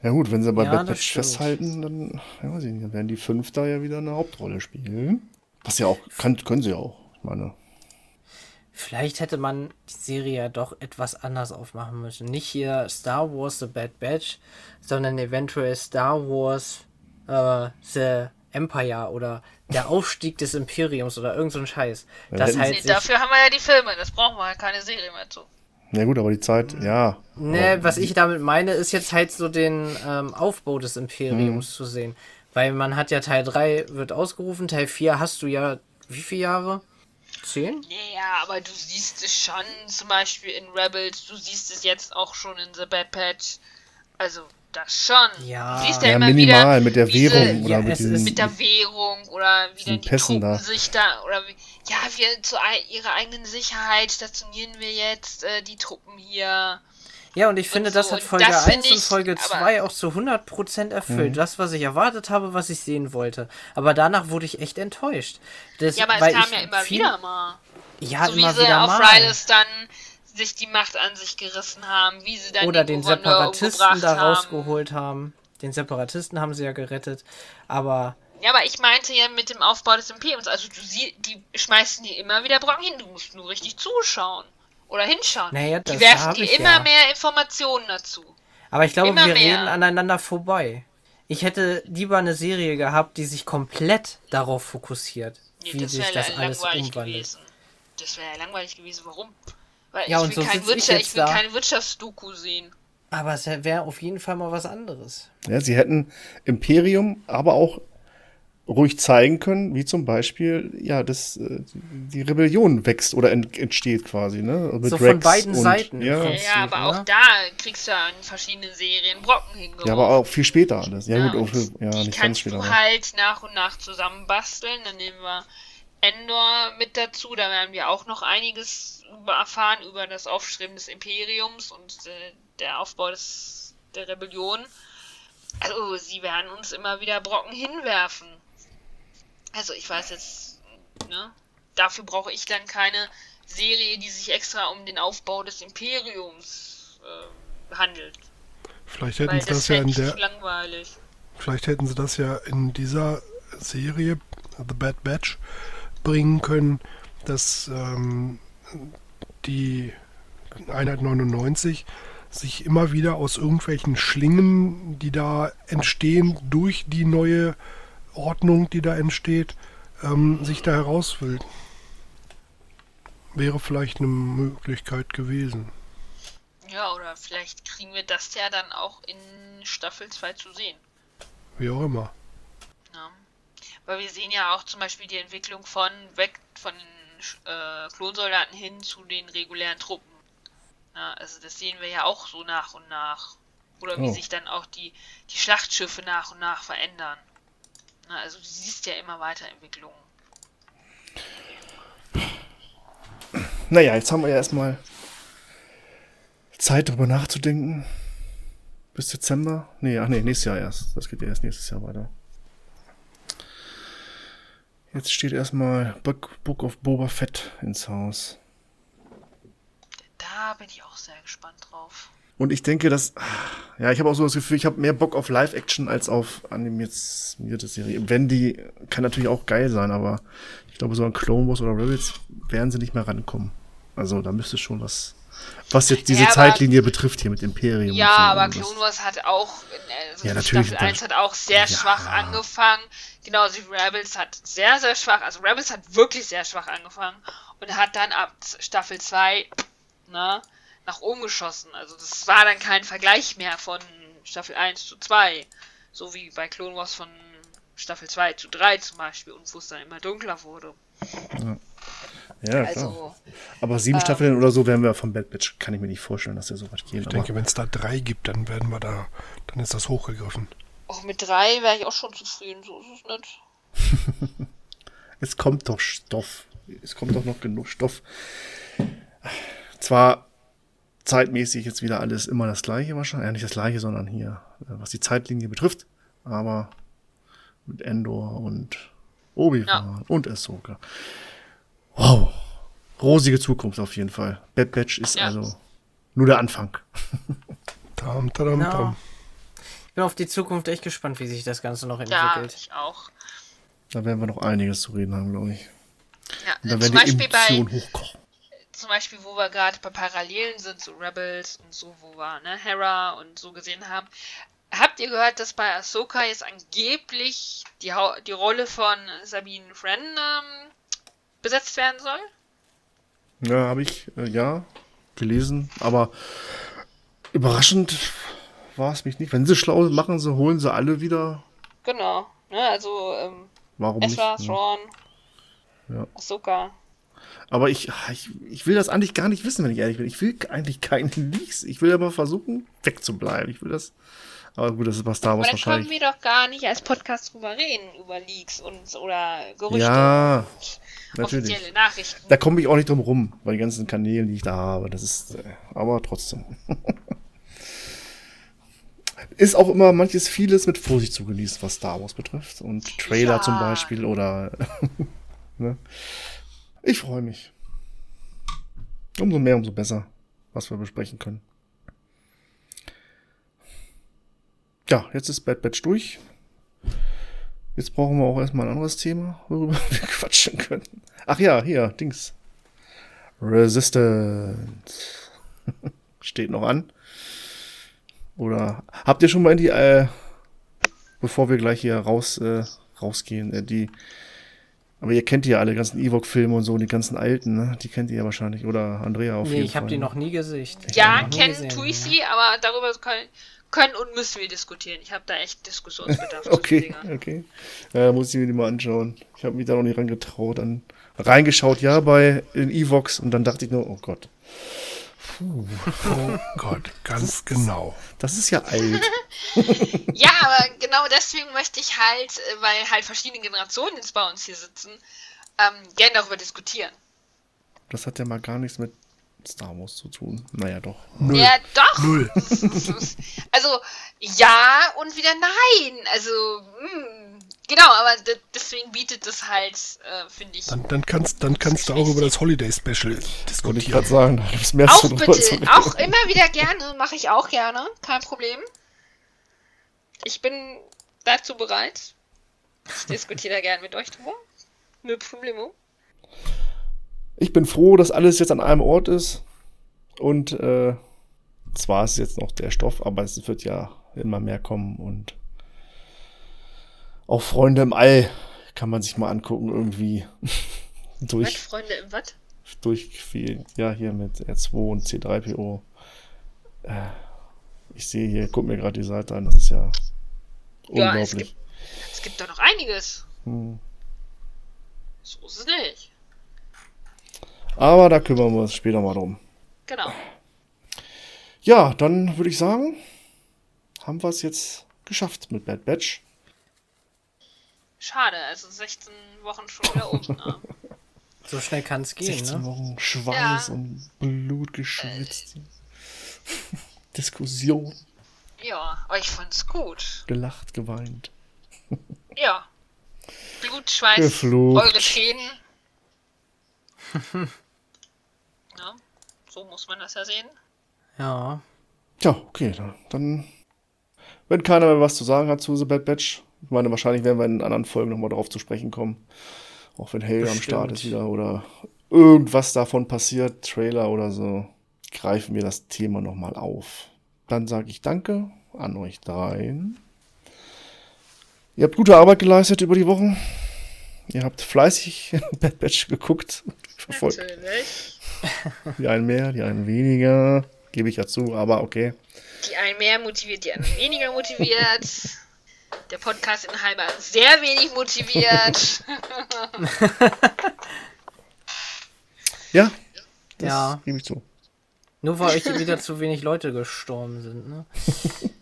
Ja gut, wenn sie bei Ja, Bad Batch festhalten, dann, ja, weiß ich nicht, dann werden die fünf da ja wieder eine Hauptrolle spielen. Was ja auch, kann, können sie ja auch. Ich meine, Vielleicht hätte man die Serie ja doch etwas anders aufmachen müssen. Nicht hier Star Wars The Bad Batch, sondern eventuell Star Wars äh, The Empire oder der Aufstieg des Imperiums oder irgend so ein Scheiß. Das halt Nee, dafür haben wir ja die Filme, das brauchen wir ja keine Serie mehr zu. Ja gut, aber die Zeit, ja. Ne, was ich damit meine, ist jetzt halt so den ähm, Aufbau des Imperiums zu sehen. Weil man hat ja Teil 3 wird ausgerufen, Teil 4 hast du ja wie viele Jahre? Zehn? Ja, aber du siehst es schon, zum Beispiel in Rebels, du siehst es jetzt auch schon in The Bad Patch. Also, das schon. Ja. Ja, immer minimal, wieder, mit der wie sie- Währung oder ja, mit es diesen, ist- mit der Währung oder wie die Pässen Truppen da. sich da oder wie, ja, wir zu ihrer eigenen Sicherheit stationieren wir jetzt äh, die Truppen hier. Ja, und ich finde, so, das hat und Folge das 1 find und ich- Folge aber- 2 auch zu 100% erfüllt. Das, was ich erwartet habe, was ich sehen wollte. Aber danach wurde ich echt enttäuscht. Das, Ja, aber es weil kam ich ja immer viel- wieder mal. Ja, so wie immer sie wieder auf mal. Rylus dann sich die Macht an sich gerissen haben, wie sie dann Oder den Gouverneur Separatisten da rausgeholt haben. Den Separatisten haben sie ja gerettet. Aber Ja, aber ich meinte ja mit dem Aufbau des Imperiums. Also du sie, die schmeißen dir immer wieder Brocken hin. Du musst nur richtig zuschauen. Oder hinschauen. Naja, die das werfen hab dir immer ja. mehr Informationen dazu. Aber ich glaube, Immer wir mehr. reden aneinander vorbei. Ich hätte lieber eine Serie gehabt, die sich komplett darauf fokussiert, Nee, wie sich das alles umwandelt. gewesen. Das wäre ja langweilig gewesen. Warum? Weil Ja, ich und will, so kein sitz ich ich will da. keine Wirtschaftsdoku sehen. Aber es wäre auf jeden Fall mal was anderes. Ja, sie hätten Imperium aber auch ruhig zeigen können, wie zum Beispiel, ja, das, äh, die Rebellion wächst oder ent, entsteht quasi, ne? Mit So von beiden Seiten im Ja. Ja, aber auch ne? da kriegst du ja in verschiedenen Serien Brocken hingeworfen. ja, aber auch viel später alles. Ja, gut, und auch ja, die nicht ganz kannst später. du aber- halt nach und nach zusammenbasteln. Dann nehmen wir Endor mit dazu. Da werden wir auch noch einiges erfahren über das Aufstreben des Imperiums und äh, der Aufbau des, der Rebellion. Also sie werden uns immer wieder Brocken hinwerfen. Also ich weiß jetzt, ne? Dafür brauche ich dann keine Serie, die sich extra um den Aufbau des Imperiums äh, handelt. Vielleicht hätten Weil sie das das ja in der, langweilig. vielleicht hätten sie das ja in dieser Serie The Bad Batch bringen können, dass ähm, die Einheit 99 sich immer wieder aus irgendwelchen Schlingen, die da entstehen durch die neue Ordnung, die da entsteht, ähm, sich da heraus will. Wäre vielleicht eine Möglichkeit gewesen. Ja, oder vielleicht kriegen wir das ja dann auch in Staffel 2 zu sehen. Wie auch immer. Weil wir sehen ja auch zum Beispiel die Entwicklung von weg von den äh, Klonsoldaten hin zu den regulären Truppen. Na, also das sehen wir ja auch so nach und nach. Oder wie Oh. sich dann auch die, die Schlachtschiffe nach und nach verändern. Na, also du siehst ja immer Weiterentwicklungen. Naja, jetzt haben wir ja erstmal Zeit, darüber nachzudenken. Bis Dezember? Nee, ach nee, nächstes Jahr erst. Das geht ja erst nächstes Jahr weiter. Jetzt steht erstmal Book, of Boba Fett ins Haus. Da bin ich auch sehr gespannt drauf. Und ich denke, dass. Ja, ich habe auch so das Gefühl, ich habe mehr Bock auf Live-Action als auf animierte Serie. Wenn die, kann natürlich auch geil sein, aber ich glaube, so an Clone Wars oder Rebels werden sie nicht mehr rankommen. Also da müsste schon was. Was jetzt diese Ja, aber- Zeitlinie betrifft hier mit Imperium. Ja, und so, aber Clone Wars hat auch, also Ja, natürlich, Staffel 1 das- hat auch sehr Ja. schwach angefangen. Genauso wie Rebels hat sehr, sehr schwach, also Rebels hat wirklich sehr schwach angefangen und hat dann ab Staffel 2, ne, nach oben geschossen. Also das war dann kein Vergleich mehr von Staffel 1 zu 2. So wie bei Clone Wars von Staffel 2 zu 3 zum Beispiel und wo es dann immer dunkler wurde. Ja, klar. Also, Aber sieben ähm, Staffeln oder so werden wir von Bad Batch, kann ich mir nicht vorstellen, dass er so weit geht. Ich denke, wenn es da drei gibt, dann werden wir da, dann ist das hochgegriffen. auch mit 3 wäre ich auch schon zufrieden, so ist es nicht. Es kommt doch Stoff. Es kommt doch noch genug Stoff. Zwar zeitmäßig jetzt wieder alles immer das gleiche wahrscheinlich. Ja, nicht das gleiche, sondern hier, äh, was die Zeitlinie betrifft. Aber mit Endor und Obi-Wan und Ahsoka. Wow. Rosige Zukunft auf jeden Fall. Bad Batch ist Ja. also nur der Anfang. Tam, tadam, Ja. tam. Ich bin auf die Zukunft echt gespannt, wie sich das Ganze noch Ja, entwickelt. ich auch. Da werden wir noch einiges zu reden haben, glaube ich. Ja, zum werden die Beispiel bei, Emotionen hochkochen. zum Beispiel, wo wir gerade bei Parallelen sind zu Rebels und so, wo wir ne, Hera und so gesehen haben. Habt ihr gehört, dass bei Ahsoka jetzt angeblich die, Hau die Rolle von Sabine Wren ähm, besetzt werden soll? Ja, habe ich, äh, ja, gelesen. Aber überraschend war es mich nicht. Wenn sie schlau machen, sie holen sie alle wieder. Genau. Ne, also ähm, Warum Ezra, nicht? ne? Thrawn, Ja. Ahsoka. Aber ich, ich, ich will das eigentlich gar nicht wissen, wenn ich ehrlich bin. Ich will eigentlich keine Leaks. Ich will aber versuchen, wegzubleiben. Ich will das. Aber gut, das ist bei Star Aber Wars dann können wahrscheinlich. wir doch gar nicht als Podcast drüber reden, über Leaks und oder Gerüchte Ja, und natürlich. offizielle Nachrichten. Da komme ich auch nicht drum rum, bei den ganzen Kanälen, die ich da habe. Das ist, äh, aber trotzdem. ist auch immer manches vieles mit Vorsicht zu genießen, was Star Wars betrifft. Und Trailer Ja. zum Beispiel oder. ne? Ich freue mich. Umso mehr, umso besser, was wir besprechen können. Ja, jetzt ist Bad Batch durch. Jetzt brauchen wir auch erstmal ein anderes Thema, worüber wir quatschen können. Ach ja, hier, Dings. Resistance. Steht noch an. Oder habt ihr schon mal in die, äh, bevor wir gleich hier raus, äh, rausgehen, äh, die, aber ihr kennt die ja alle ganzen Ewok-Filme und so, die ganzen alten, ne? Die kennt ihr ja wahrscheinlich. Oder Andrea auf Nee, jeden ich habe Fall. die noch nie gesehen. Ich Ja, kennen tue ich sie, aber darüber können, können und müssen wir diskutieren. Ich habe da echt Diskussionsbedarf. Okay, okay. Ja, muss ich mir die mal anschauen. Ich habe mich da noch nicht rangetraut. An, reingeschaut, ja, bei den Evox und dann dachte ich nur, oh Gott, Oh Gott, ganz genau. das ist ja alt. Ja, aber genau deswegen möchte ich halt, äh, weil halt verschiedene Generationen jetzt bei uns hier sitzen, ähm, gerne darüber diskutieren. Das hat ja mal gar nichts mit Star Wars zu tun. Naja, doch. Null. Ja, doch. Null. Also, ja und wieder nein. Also, mh, genau, aber de- deswegen bietet es halt, äh, finde ich, Dann, dann kannst, dann kannst du auch über das Holiday Special Wollte ich diskutieren. gerade sagen, da mehr auch zu bitte, auch immer wieder gerne, mache ich auch gerne, kein Problem. Ich bin dazu bereit. Ich diskutiere da gerne mit euch drüber. No problemo. Ich bin froh, dass alles jetzt an einem Ort ist. Und äh, zwar ist es jetzt noch der Stoff, aber es wird ja immer mehr kommen. Und auch Freunde im All kann man sich mal angucken, irgendwie. Durch, Freunde im Watt? durch viel, ja, hier mit R2 und C3PO. Äh, ich sehe hier, guck mir gerade die Seite an, das ist ja Ja, es unglaublich. Es gibt doch noch einiges. Hm. So ist es nicht. Aber da kümmern wir uns später mal drum. Genau. Ja, dann würde ich sagen, haben wir es jetzt geschafft mit Bad Batch. Schade, also 16 Wochen schon wieder oben. Ne? So schnell kann es gehen, 16 ne? Wochen Schweiß Ja. und Blut geschwitzt. Diskussion, Ja, aber ich fand's gut. gelacht, geweint. Ja. Blut Blut, Schweiß, Geflucht. eure Tränen. so muss man das ja sehen. Ja. Ja, okay, dann- dann. Wenn keiner mehr was zu sagen hat zu The Bad Batch, ich meine, wahrscheinlich werden wir in anderen Folgen nochmal drauf zu sprechen kommen. Auch wenn Helge am. Start ist wieder oder irgendwas davon passiert, Trailer oder so, greifen wir das Thema nochmal auf. Dann sage ich Danke an euch dreien. Ihr habt gute Arbeit geleistet über die Wochen. Ihr habt fleißig Bad Batch geguckt, verfolgt. Natürlich. Die einen mehr, die einen weniger. Gebe ich ja zu, aber okay. Die einen mehr motiviert, die anderen weniger motiviert. Der Podcast in Halber sehr wenig motiviert. Ja, das Ja. gebe ich zu. Nur weil euch wieder zu wenig Leute gestorben sind, ne?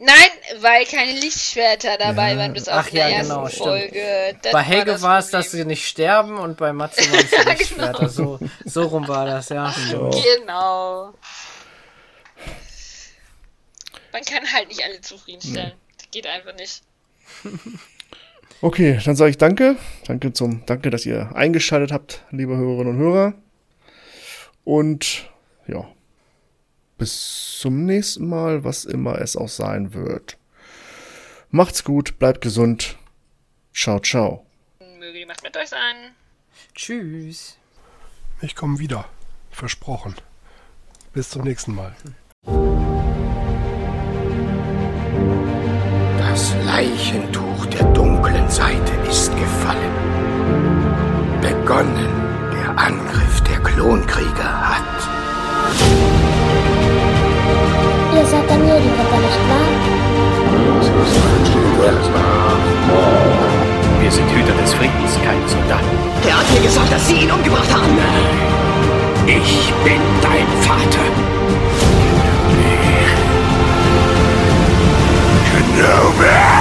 Nein, weil keine Lichtschwerter dabei Ja. waren bis auf Ach ja, der ersten genau, stimmt. Folge. Das bei Helge war es, dass sie nicht sterben und bei Matze waren es die Ja, Lichtschwerter. So, so rum war das, ja. Stimmt. Genau. Man kann halt nicht alle zufriedenstellen. Das geht einfach nicht. Okay, dann sage ich danke. Danke zum, danke, dass ihr eingeschaltet habt, liebe Hörerinnen und Hörer. Und ja, bis zum nächsten Mal, was immer es auch sein wird. Macht's gut, bleibt gesund. Ciao, ciao. Möge die Macht mit euch sein. Tschüss. Ich komme wieder. Versprochen. Bis zum nächsten Mal. Das Leichentuch der dunklen Seite ist gefallen. Begonnen der Angriff der Klonkrieger hat. Ihr seid der Medienritter, nicht wahr? Wir sind Hüter des Friedens, keine Soldaten. Er hat mir gesagt, dass Sie ihn umgebracht haben. Ich bin dein Vater. Bam, bam,